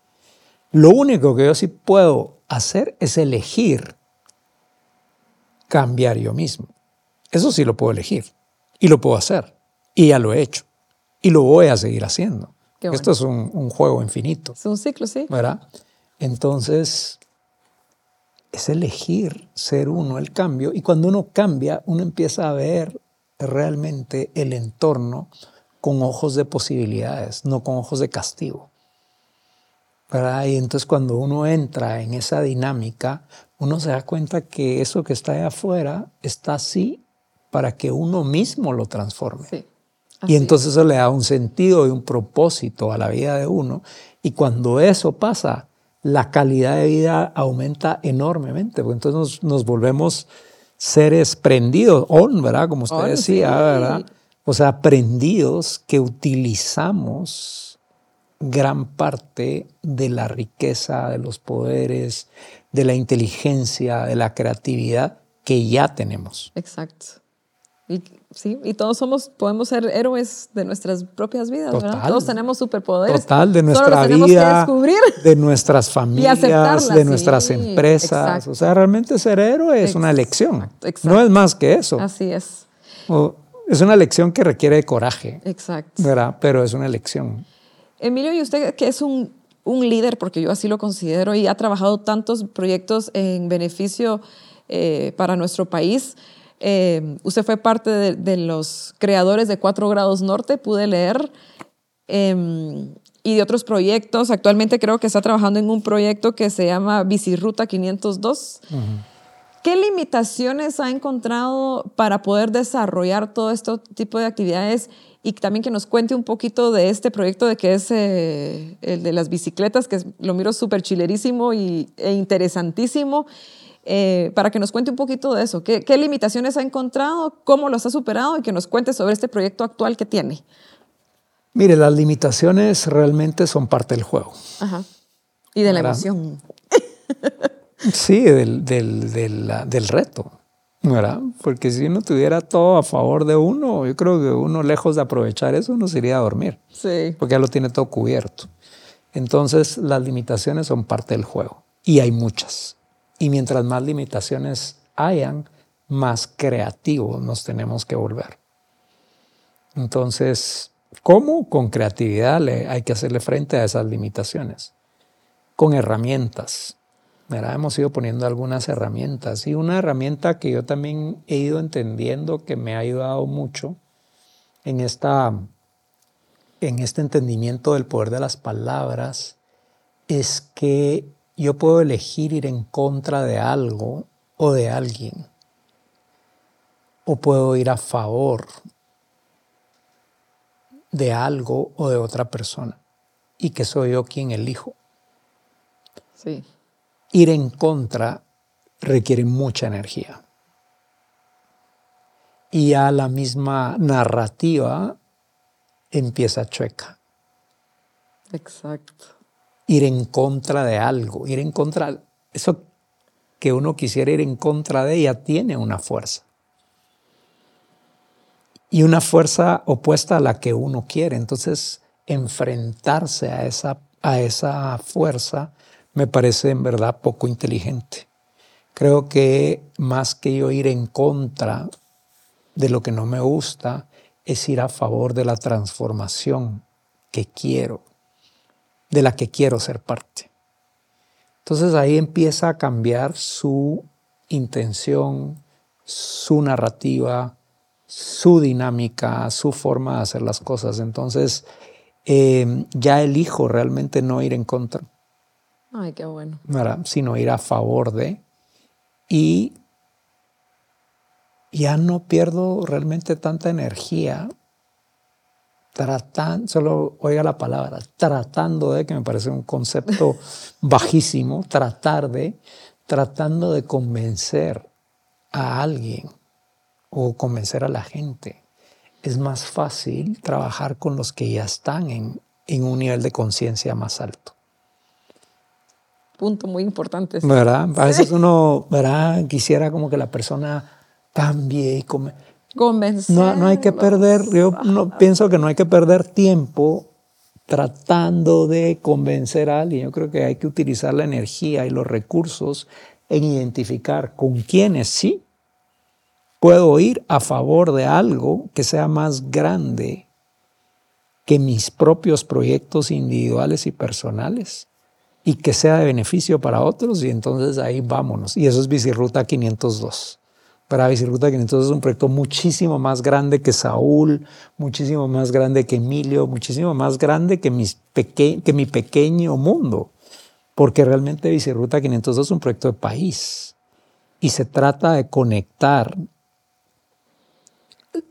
Lo único que yo sí puedo hacer es elegir cambiar yo mismo. Eso sí lo puedo elegir y lo puedo hacer y ya lo he hecho y lo voy a seguir haciendo. Esto es un, un, juego infinito. Es un ciclo, sí. ¿Verdad? Entonces, es elegir ser uno el cambio y cuando uno cambia, uno empieza a ver realmente el entorno con ojos de posibilidades, no con ojos de castigo. Y entonces cuando uno entra en esa dinámica, uno se da cuenta que eso que está ahí afuera está así para que uno mismo lo transforme. y entonces eso le da un sentido y un propósito a la vida de uno. Y cuando eso pasa, la calidad de vida aumenta enormemente, porque entonces nos, volvemos seres prendidos, on, ¿verdad? Como usted decía, ¿verdad? o sea, aprendidos que utilizamos gran parte de la riqueza, de los poderes, de la inteligencia, de la creatividad que ya tenemos. Exacto. Y, sí, y todos somos, podemos ser héroes de nuestras propias vidas, ¿verdad? Todos tenemos superpoderes. Total, de nuestra vida, de <laughs> nuestras familias, de nuestras empresas. O sea, realmente ser héroe es una elección. No es más que eso. Así es Es una elección que requiere coraje. Exacto. ¿verdad? Pero es una elección. Emilio, y usted que es un, un, líder, porque yo así lo considero, y ha trabajado tantos proyectos en beneficio eh, para nuestro país. Eh, usted fue parte de, de, los creadores de Cuatro Grados Norte, pude leer, eh, y de otros proyectos. Actualmente creo que está trabajando en un proyecto que se llama Biciruta 502. Uh -huh. ¿Qué limitaciones ha encontrado para poder desarrollar todo este tipo de actividades y también que nos cuente un poquito de este proyecto de que es eh, el de las bicicletas, que lo miro súper chilerísimo y, e interesantísimo, eh, para que nos cuente un poquito de eso. ¿Qué, ¿Qué, limitaciones ha encontrado? ¿Cómo los ha superado? Y que nos cuente sobre este proyecto actual que tiene. Mire, las limitaciones realmente son parte del juego. Ajá. Y de la emoción. <laughs> Sí, del, del, del, del, reto, ¿verdad? Porque si uno tuviera todo a favor de uno, yo creo que uno lejos de aprovechar eso, uno se iría a dormir. Sí. Porque ya lo tiene todo cubierto. Entonces, las limitaciones son parte del juego. Y hay muchas. Y mientras más limitaciones hayan, más creativos nos tenemos que volver. Entonces, ¿cómo? Con creatividad le, hay que hacerle frente a esas limitaciones. Con herramientas Mira, hemos ido poniendo algunas herramientas. Y una herramienta que yo también he ido entendiendo que me ha ayudado mucho en, esta, en este entendimiento del poder de las palabras es que yo puedo elegir ir en contra de algo o de alguien. O puedo ir a favor de algo o de otra persona. Y que soy yo quien elijo. Sí ir en contra requiere mucha energía. Y a la misma narrativa empieza chueca. Exacto. Ir en contra de algo, ir en contra, eso que uno quisiera ir en contra de ella tiene una fuerza. Y una fuerza opuesta a la que uno quiere. Entonces, enfrentarse a esa, a esa fuerza me parece en verdad poco inteligente. Creo que más que yo ir en contra de lo que no me gusta, es ir a favor de la transformación que quiero, de la que quiero ser parte. Entonces ahí empieza a cambiar su intención, su narrativa, su dinámica, su forma de hacer las cosas. Entonces eh, ya elijo realmente no ir en contra. Ay, qué bueno. ¿verdad? Sino ir a favor de. Y ya no pierdo realmente tanta energía tratando, solo oiga la palabra, tratando de, que me parece un concepto <laughs> bajísimo, tratar de, tratando de convencer a alguien o convencer a la gente. Es más fácil trabajar con los que ya están en, en un nivel de conciencia más alto punto muy importante. <laughs> ¿Verdad? A veces uno, ¿verdad? Quisiera como que la persona cambie y come. No, no hay que perder, yo no, pienso que no hay que perder tiempo tratando de convencer a alguien. Yo creo que hay que utilizar la energía y los recursos en identificar con quiénes sí puedo ir a favor de algo que sea más grande que mis propios proyectos individuales y personales y que sea de beneficio para otros y entonces ahí vámonos. Y eso es Bicirruta 502. Para Bicirruta 502 es un proyecto muchísimo más grande que Saúl, muchísimo más grande que Emilio, muchísimo más grande que, mis peque que mi pequeño mundo, porque realmente Bicirruta 502 es un proyecto de país y se trata de conectar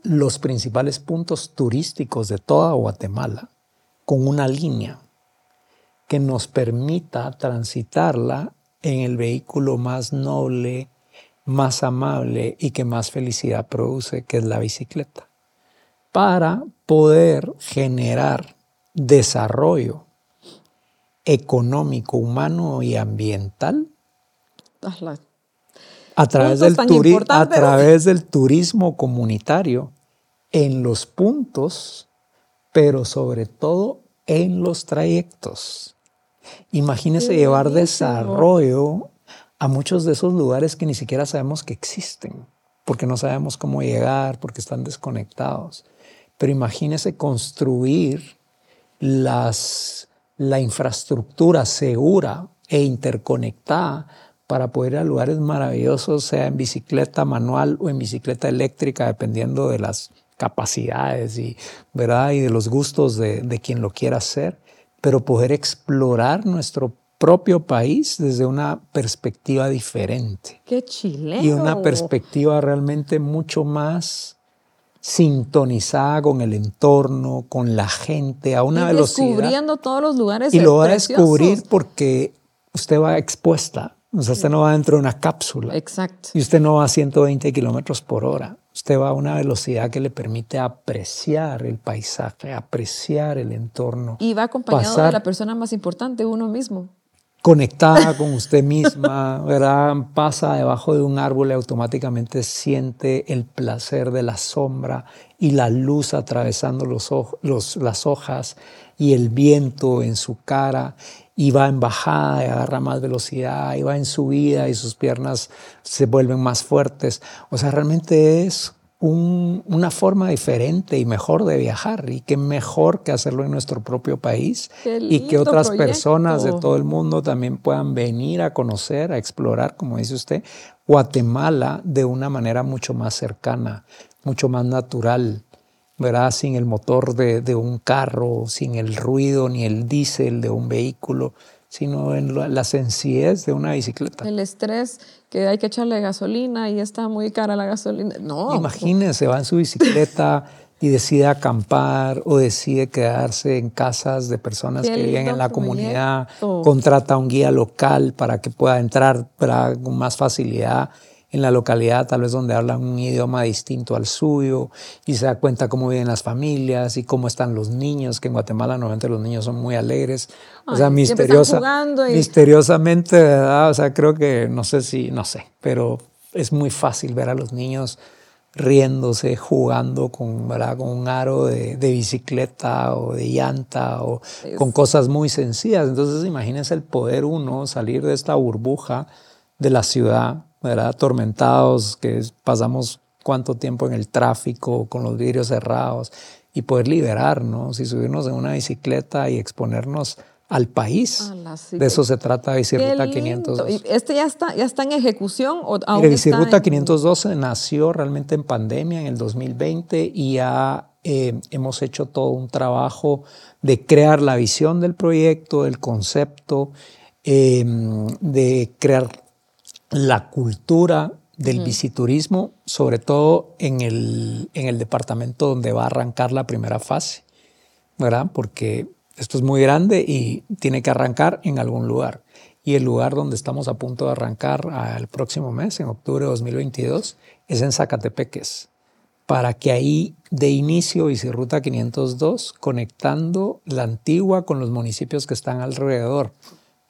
los principales puntos turísticos de toda Guatemala con una línea que nos permita transitarla en el vehículo más noble, más amable y que más felicidad produce, que es la bicicleta, para poder generar desarrollo económico, humano y ambiental a través, del a través del turismo comunitario en los puntos, pero sobre todo en los trayectos. Imagínese llevar desarrollo a muchos de esos lugares que ni siquiera sabemos que existen, porque no sabemos cómo llegar, porque están desconectados. Pero imagínese construir las, la infraestructura segura e interconectada para poder ir a lugares maravillosos, sea en bicicleta manual o en bicicleta eléctrica, dependiendo de las capacidades y, ¿verdad? y de los gustos de, de quien lo quiera hacer, pero poder explorar nuestro propio país desde una perspectiva diferente. ¡Qué chileno! Y una perspectiva realmente mucho más sintonizada con el entorno, con la gente, a una y velocidad. Descubriendo todos los lugares. Y lo va a descubrir porque usted va expuesta. O sea, usted no va dentro de una cápsula. Exacto. Y usted no va a 120 kilómetros por hora. Usted va a una velocidad que le permite apreciar el paisaje, apreciar el entorno. Y va acompañado de la persona más importante, uno mismo. conectada con <laughs> usted misma, ¿verdad? Pasa debajo de un árbol y automáticamente siente el placer de la sombra y la luz atravesando los, oj- los- las hojas y el viento en su cara y va en bajada y agarra más velocidad y va en subida y sus piernas se vuelven más fuertes. O sea, realmente es un- una forma diferente y mejor de viajar y qué mejor que hacerlo en nuestro propio país y que otras personas de todo el mundo también puedan venir a conocer, a explorar, como dice usted, Guatemala de una manera mucho más cercana, mucho más natural, ¿verdad? Sin el motor de, de un carro, sin el ruido ni el diésel de un vehículo, sino en la, la sencillez de una bicicleta. El estrés que hay que echarle gasolina y está muy cara la gasolina. No. Imagínense, va en su bicicleta y decide acampar o decide quedarse en casas de personas Qué que viven en la comunidad, contrata a un guía local para que pueda entrar ¿verdad? con más facilidad en la localidad, tal vez donde hablan un idioma distinto al suyo, y se da cuenta cómo viven las familias y cómo están los niños, que en Guatemala normalmente los niños son muy alegres. O Ay, sea, siempre están misteriosa, y- misteriosamente, ¿verdad? O sea, creo que, no sé si, no sé, pero es muy fácil ver a los niños riéndose, jugando con, ¿verdad? con un aro de, de bicicleta o de llanta o con cosas muy sencillas. Entonces, imagínense el poder uno salir de esta burbuja de la ciudad, ¿verdad? atormentados, que pasamos cuánto tiempo en el tráfico con los vidrios cerrados y poder liberarnos y subirnos en una bicicleta y exponernos al país. Ala, sí, de eso se trata Bicirruta Qué lindo. 502. ¿Y ¿Este ya está, ya está en ejecución o aún Mire, Bicirruta en- 512 nació realmente en pandemia en el 2020 y ya eh, hemos hecho todo un trabajo de crear la visión del proyecto, el concepto, eh, de crear la cultura del biciturismo, sobre todo en el, en el departamento donde va a arrancar la primera fase, ¿verdad? Porque esto es muy grande y tiene que arrancar en algún lugar. Y el lugar donde estamos a punto de arrancar al próximo mes, en octubre de 2022, es en Zacatepeques, para que ahí de inicio Bicirruta 502, conectando la antigua con los municipios que están alrededor,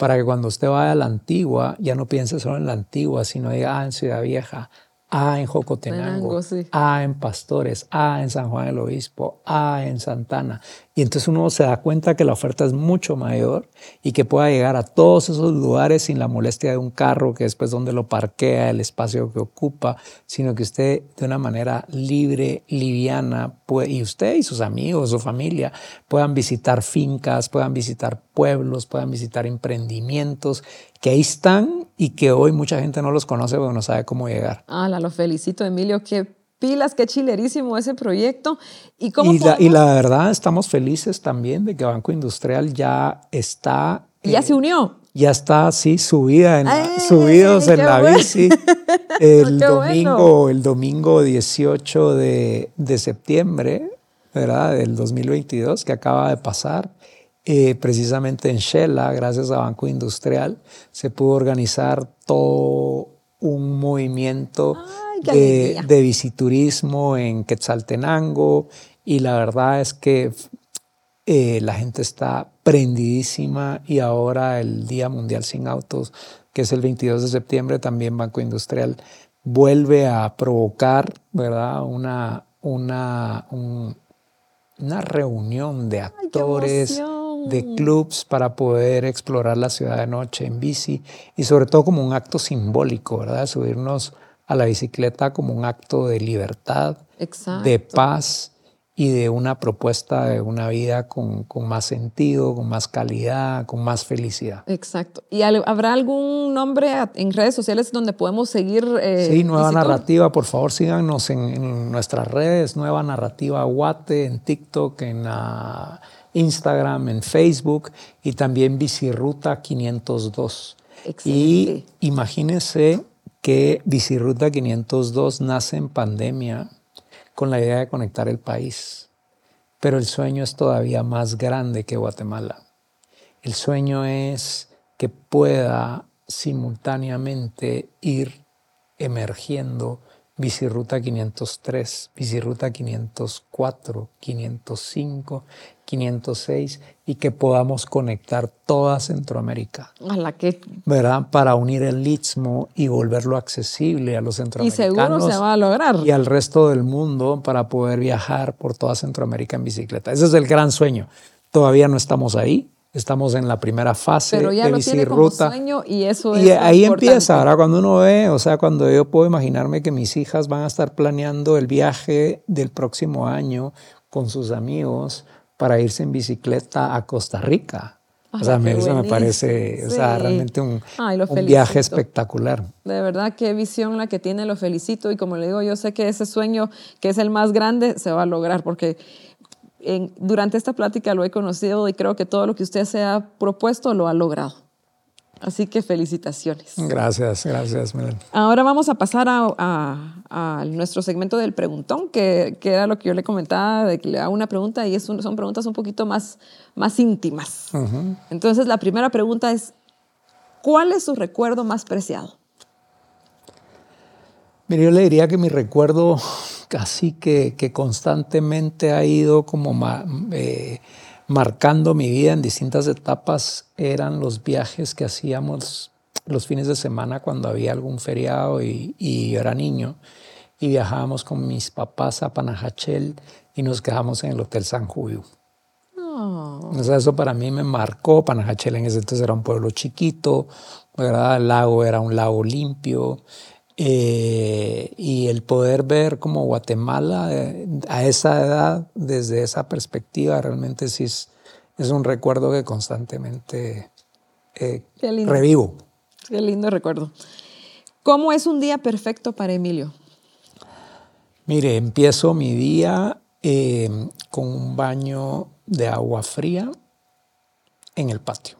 para que cuando usted vaya a la antigua ya no piense solo en la antigua, sino diga, ah, en Ciudad Vieja, ah, en Jocotenango, Tenango, sí. ah, en Pastores, ah, en San Juan del Obispo, ah, en Santana. Y entonces uno se da cuenta que la oferta es mucho mayor y que pueda llegar a todos esos lugares sin la molestia de un carro que después donde lo parquea, el espacio que ocupa, sino que usted de una manera libre, liviana, puede- y usted y sus amigos, su familia, puedan visitar fincas, puedan visitar pueblos, puedan visitar emprendimientos que ahí están y que hoy mucha gente no los conoce porque no sabe cómo llegar. Ala, lo felicito, Emilio. Qué pilas, qué chilerísimo ese proyecto. ¿Y cómo Y la, y podemos- la verdad, estamos felices también de que Banco Industrial ya está. ya eh, se unió? Ya está así subida en la- ¡Ay, subidos en la bueno! bici. <laughs> El ¡Qué domingo, el domingo 18 de, de septiembre, ¿verdad? Del 2022, que acaba de pasar, eh, precisamente en Shela, gracias a Banco Industrial, se pudo organizar todo un movimiento ¡Ay, qué de, alegría! de visiturismo en Quetzaltenango y la verdad es que eh, la gente está prendidísima y ahora el Día Mundial Sin Autos, que es el 22 de septiembre, también Banco Industrial vuelve a provocar, ¿verdad? Una, una, un- una reunión de actores, de clubs para poder explorar la ciudad de noche en bici y sobre todo como un acto simbólico, ¿verdad? Subirnos a la bicicleta como un acto de libertad, Exacto. de paz y de una propuesta de una vida con, con, más sentido, con más calidad, con más felicidad. Exacto. ¿Y habrá algún nombre en redes sociales donde podemos seguir? Eh, sí, Nueva visitando? Narrativa, por favor síganos en, en, nuestras redes, Nueva Narrativa Guate, en TikTok, en uh, Instagram, en Facebook y también Bicirruta 502. Excelente. Y imagínense que Bicirruta 502 nace en pandemia con la idea de conectar el país. Pero el sueño es todavía más grande que Guatemala. El sueño es que pueda simultáneamente ir emergiendo Bicirruta 503, Bicirruta 504, 505, 506 y que podamos conectar toda Centroamérica. La que... ¿Verdad? Para unir el istmo y volverlo accesible a los Y centroamericanos. seguro se va a lograr. Y al resto del mundo para poder viajar por toda Centroamérica en bicicleta. Ese es el gran sueño. Todavía no estamos ahí. Estamos en la primera fase Pero ya de lo tiene como sueño y eso Y es ahí importante. empieza, ahora cuando uno ve, o sea, cuando yo puedo imaginarme que mis hijas van a estar planeando el viaje del próximo año con sus amigos para irse en bicicleta a Costa Rica. Ay, o sea, me, eso me parece, o sea, Sí. realmente un, Ay, un viaje espectacular. De verdad, qué visión la que tiene, lo felicito. Y como le digo, yo sé que ese sueño, que es el más grande, se va a lograr, porque en- durante esta plática lo he conocido y creo que todo lo que usted se ha propuesto lo ha logrado. Así que felicitaciones. Gracias, gracias, Milen. Ahora vamos a pasar a, a- a nuestro segmento del preguntón, que, que era lo que yo le comentaba, de que le hago una pregunta y es un- son preguntas un poquito más, más íntimas. Entonces, la primera pregunta es, ¿cuál es su recuerdo más preciado? Mire, yo le diría que mi recuerdo casi que, que constantemente ha ido como eh, marcando mi vida en distintas etapas eran los viajes que hacíamos los fines de semana cuando había algún feriado y, y yo era niño y viajábamos con mis papás a Panajachel y nos quedamos en el Hotel San Julio. Oh, O sea, eso para mí me marcó. Panajachel en ese entonces era un pueblo chiquito, ¿verdad? El lago era un lago limpio. Eh, y el poder ver como Guatemala eh, a esa edad, desde esa perspectiva, realmente sí es, es un recuerdo que constantemente eh, revivo. qué lindo recuerdo. ¿Cómo es un día perfecto para Emilio? Mire, empiezo mi día eh, con un baño de agua fría en el patio.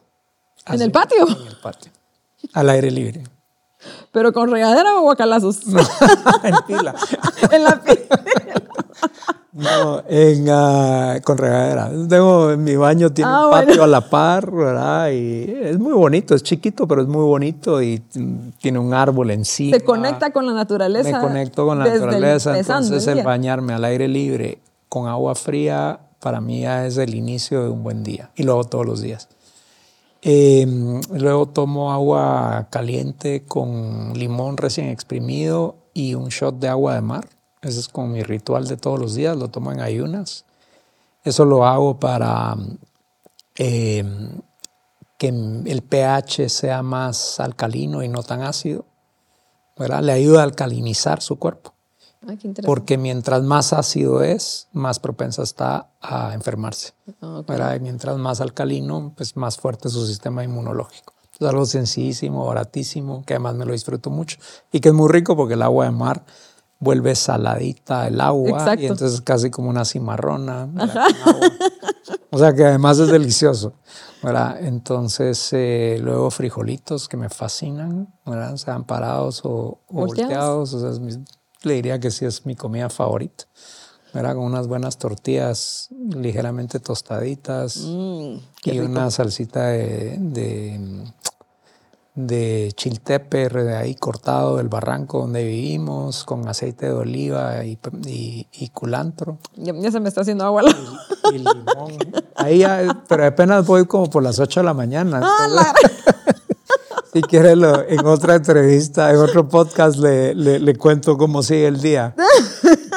¿En el patio? En el patio. Al aire libre. ¿Pero con regadera o guacalazos? <laughs> en pila. <laughs> en la pi- No, en, ah, con regadera. Tengo, mi baño tiene Ah, un bueno. patio a la par, ¿verdad? Y es muy bonito, es chiquito, pero es muy bonito y mm, tiene un árbol encima. Se conecta con la naturaleza. Me conecto con la el- naturaleza, empezando entonces el el bañarme al aire libre con agua fría para mí ya es el inicio de un buen día y luego todos los días. Eh, luego tomo agua caliente con limón recién exprimido y un shot de agua de mar. Ese es como mi ritual de todos los días, lo tomo en ayunas. Eso lo hago para eh, que el pH sea más alcalino y no tan ácido. ¿verdad? Le ayuda a alcalinizar su cuerpo, Ay, qué porque mientras más ácido es, más propensa está a enfermarse. Ok. ¿verdad? Y mientras más alcalino, pues más fuerte es su sistema inmunológico. Es algo sencillísimo, baratísimo, que además me lo disfruto mucho y que es muy rico porque el agua de mar vuelve saladita el agua Exacto. y entonces casi como una cimarrona. O sea que además es delicioso. ¿verdad? Entonces, eh, luego frijolitos que me fascinan, ¿verdad? sean parados o, o Volteados. volteados. O sea, es mi- le diría que sí es mi comida favorita. ¿verdad? Con unas buenas tortillas ligeramente tostaditas Mm, y rico. una salsita de, de, de chiltepper de ahí cortado del barranco donde vivimos, con aceite de oliva y, y- y culantro Ya, ya se me está haciendo agua. la- y <laughs> limón. Ahí ya- pero apenas voy como por las 8 de la mañana. Ah, entonces, si quiere, lo- en otra entrevista, en otro podcast, le, le- le cuento cómo sigue el día.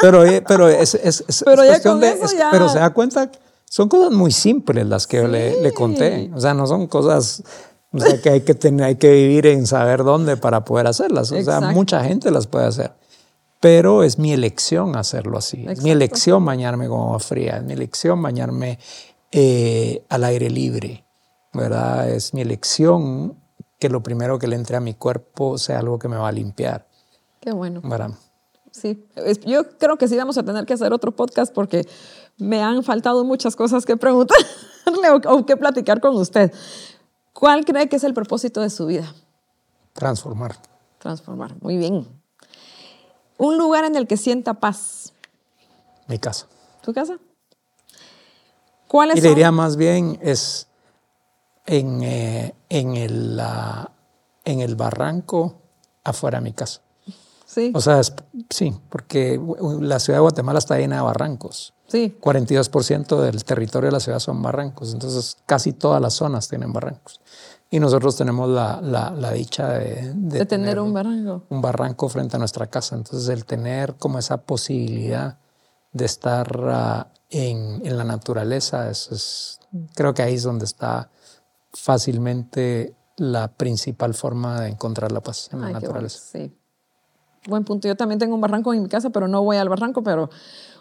Pero, pero, es, es- es- Pero cuestión de- es- ya- pero se da cuenta, son cosas muy simples las que yo le, le conté. Sí. O sea, no son cosas O sea, que hay que, tener, hay que vivir en saber dónde para poder hacerlas. O sea, mucha gente las puede hacer. Pero es mi elección hacerlo así. Es mi elección bañarme con agua fría. Es mi elección bañarme eh, al aire libre. ¿Verdad? Es mi elección que lo primero que le entre a mi cuerpo sea algo que me va a limpiar. Qué bueno. Sí, yo creo que sí vamos a tener que hacer otro podcast porque me han faltado muchas cosas que preguntarle <laughs> o que platicar con usted. ¿Cuál cree que es el propósito de su vida? Transformar. Transformar, muy bien. Un lugar en el que sienta paz. Mi casa. ¿Tu casa? ¿Cuáles y le diría más bien es en, eh, en, el, en el barranco afuera de mi casa. Sí. O sea, sí, porque la ciudad de Guatemala está llena de barrancos. Sí. 42% del territorio de la ciudad son barrancos, entonces casi todas las zonas tienen barrancos. Y nosotros tenemos la, la, dicha de, de, tener, un barranco. Un barranco frente a nuestra casa. Entonces, el tener como esa posibilidad de estar ah, en, en, la naturaleza, eso es, creo que ahí es donde está fácilmente la principal forma de encontrar la paz en la naturaleza. sí. Buen punto. Yo también tengo un barranco en mi casa, pero no voy al barranco, pero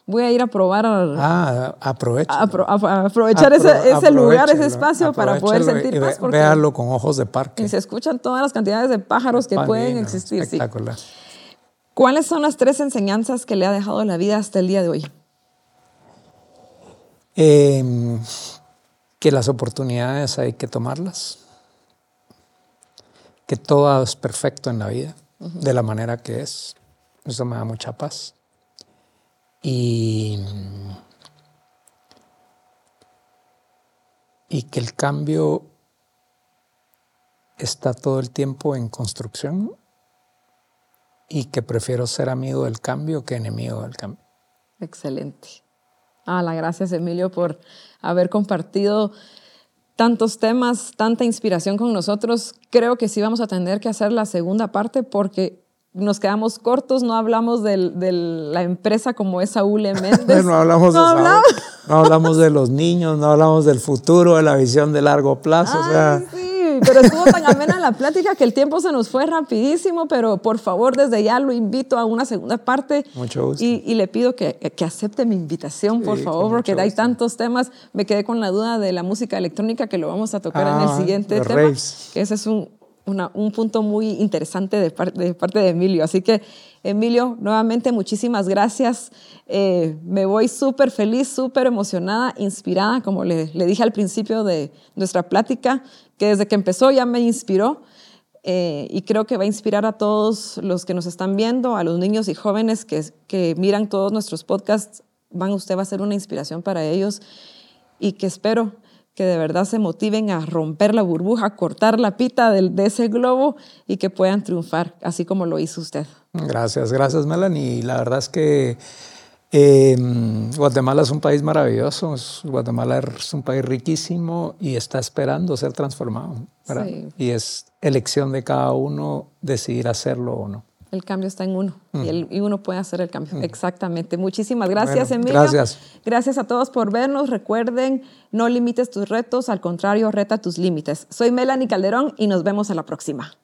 voy a ir a probar. ah, aprovecha. aprovechar ese, lugar, ese espacio para poder sentir paz. véalo con ojos de parque. Y se escuchan todas las cantidades de pájaros que pueden existir. Espectacular. ¿Cuáles son las tres enseñanzas que le ha dejado la vida hasta el día de hoy? Eh, que las oportunidades hay que tomarlas, que todo es perfecto en la vida, de la manera que es. Eso me da mucha paz. Y, y que el cambio está todo el tiempo en construcción y que prefiero ser amigo del cambio que enemigo del cambio. Excelente. Ah, la gracias Emilio por haber compartido tantos temas, tanta inspiración con nosotros. Creo que sí vamos a tener que hacer la segunda parte porque nos quedamos cortos, no hablamos de la empresa como es Saúl <laughs> Méndez. no hablamos de hablamos? no hablamos de los niños, no hablamos del futuro, de la visión de largo plazo. o sea, pero estuvo tan amena la plática que el tiempo se nos fue rapidísimo, pero por favor desde ya lo invito a una segunda parte. Mucho gusto. Y, le pido que, que, acepte mi invitación, por favor, porque hay tantos temas. Me quedé con la duda de la música electrónica que lo vamos a tocar en el ah, siguiente tema. ese es un, un punto muy interesante de, parte de Emilio. Así que, Emilio, nuevamente muchísimas gracias. Eh, me voy súper feliz, súper emocionada, inspirada, como le, le, dije al principio de nuestra plática, que desde que empezó ya me inspiró. Eh, y creo que va a inspirar a todos los que nos están viendo, a los niños y jóvenes que, que miran todos nuestros podcasts. Van, usted va a ser una inspiración para ellos y que espero que de verdad se motiven a romper la burbuja, cortar la pita de, de, ese globo y que puedan triunfar, así como lo hizo usted. Gracias, gracias Melanie. La verdad es que eh, Guatemala es un país maravilloso, Guatemala es un país riquísimo y está esperando ser transformado. Y es elección de cada uno decidir hacerlo o no. El cambio está en uno y, uno puede hacer el cambio. Exactamente. Muchísimas gracias, Emilio. Gracias. Gracias a todos por vernos. Recuerden, no limites tus retos, al contrario, reta tus límites. Soy Melanie Calderón y nos vemos a la próxima.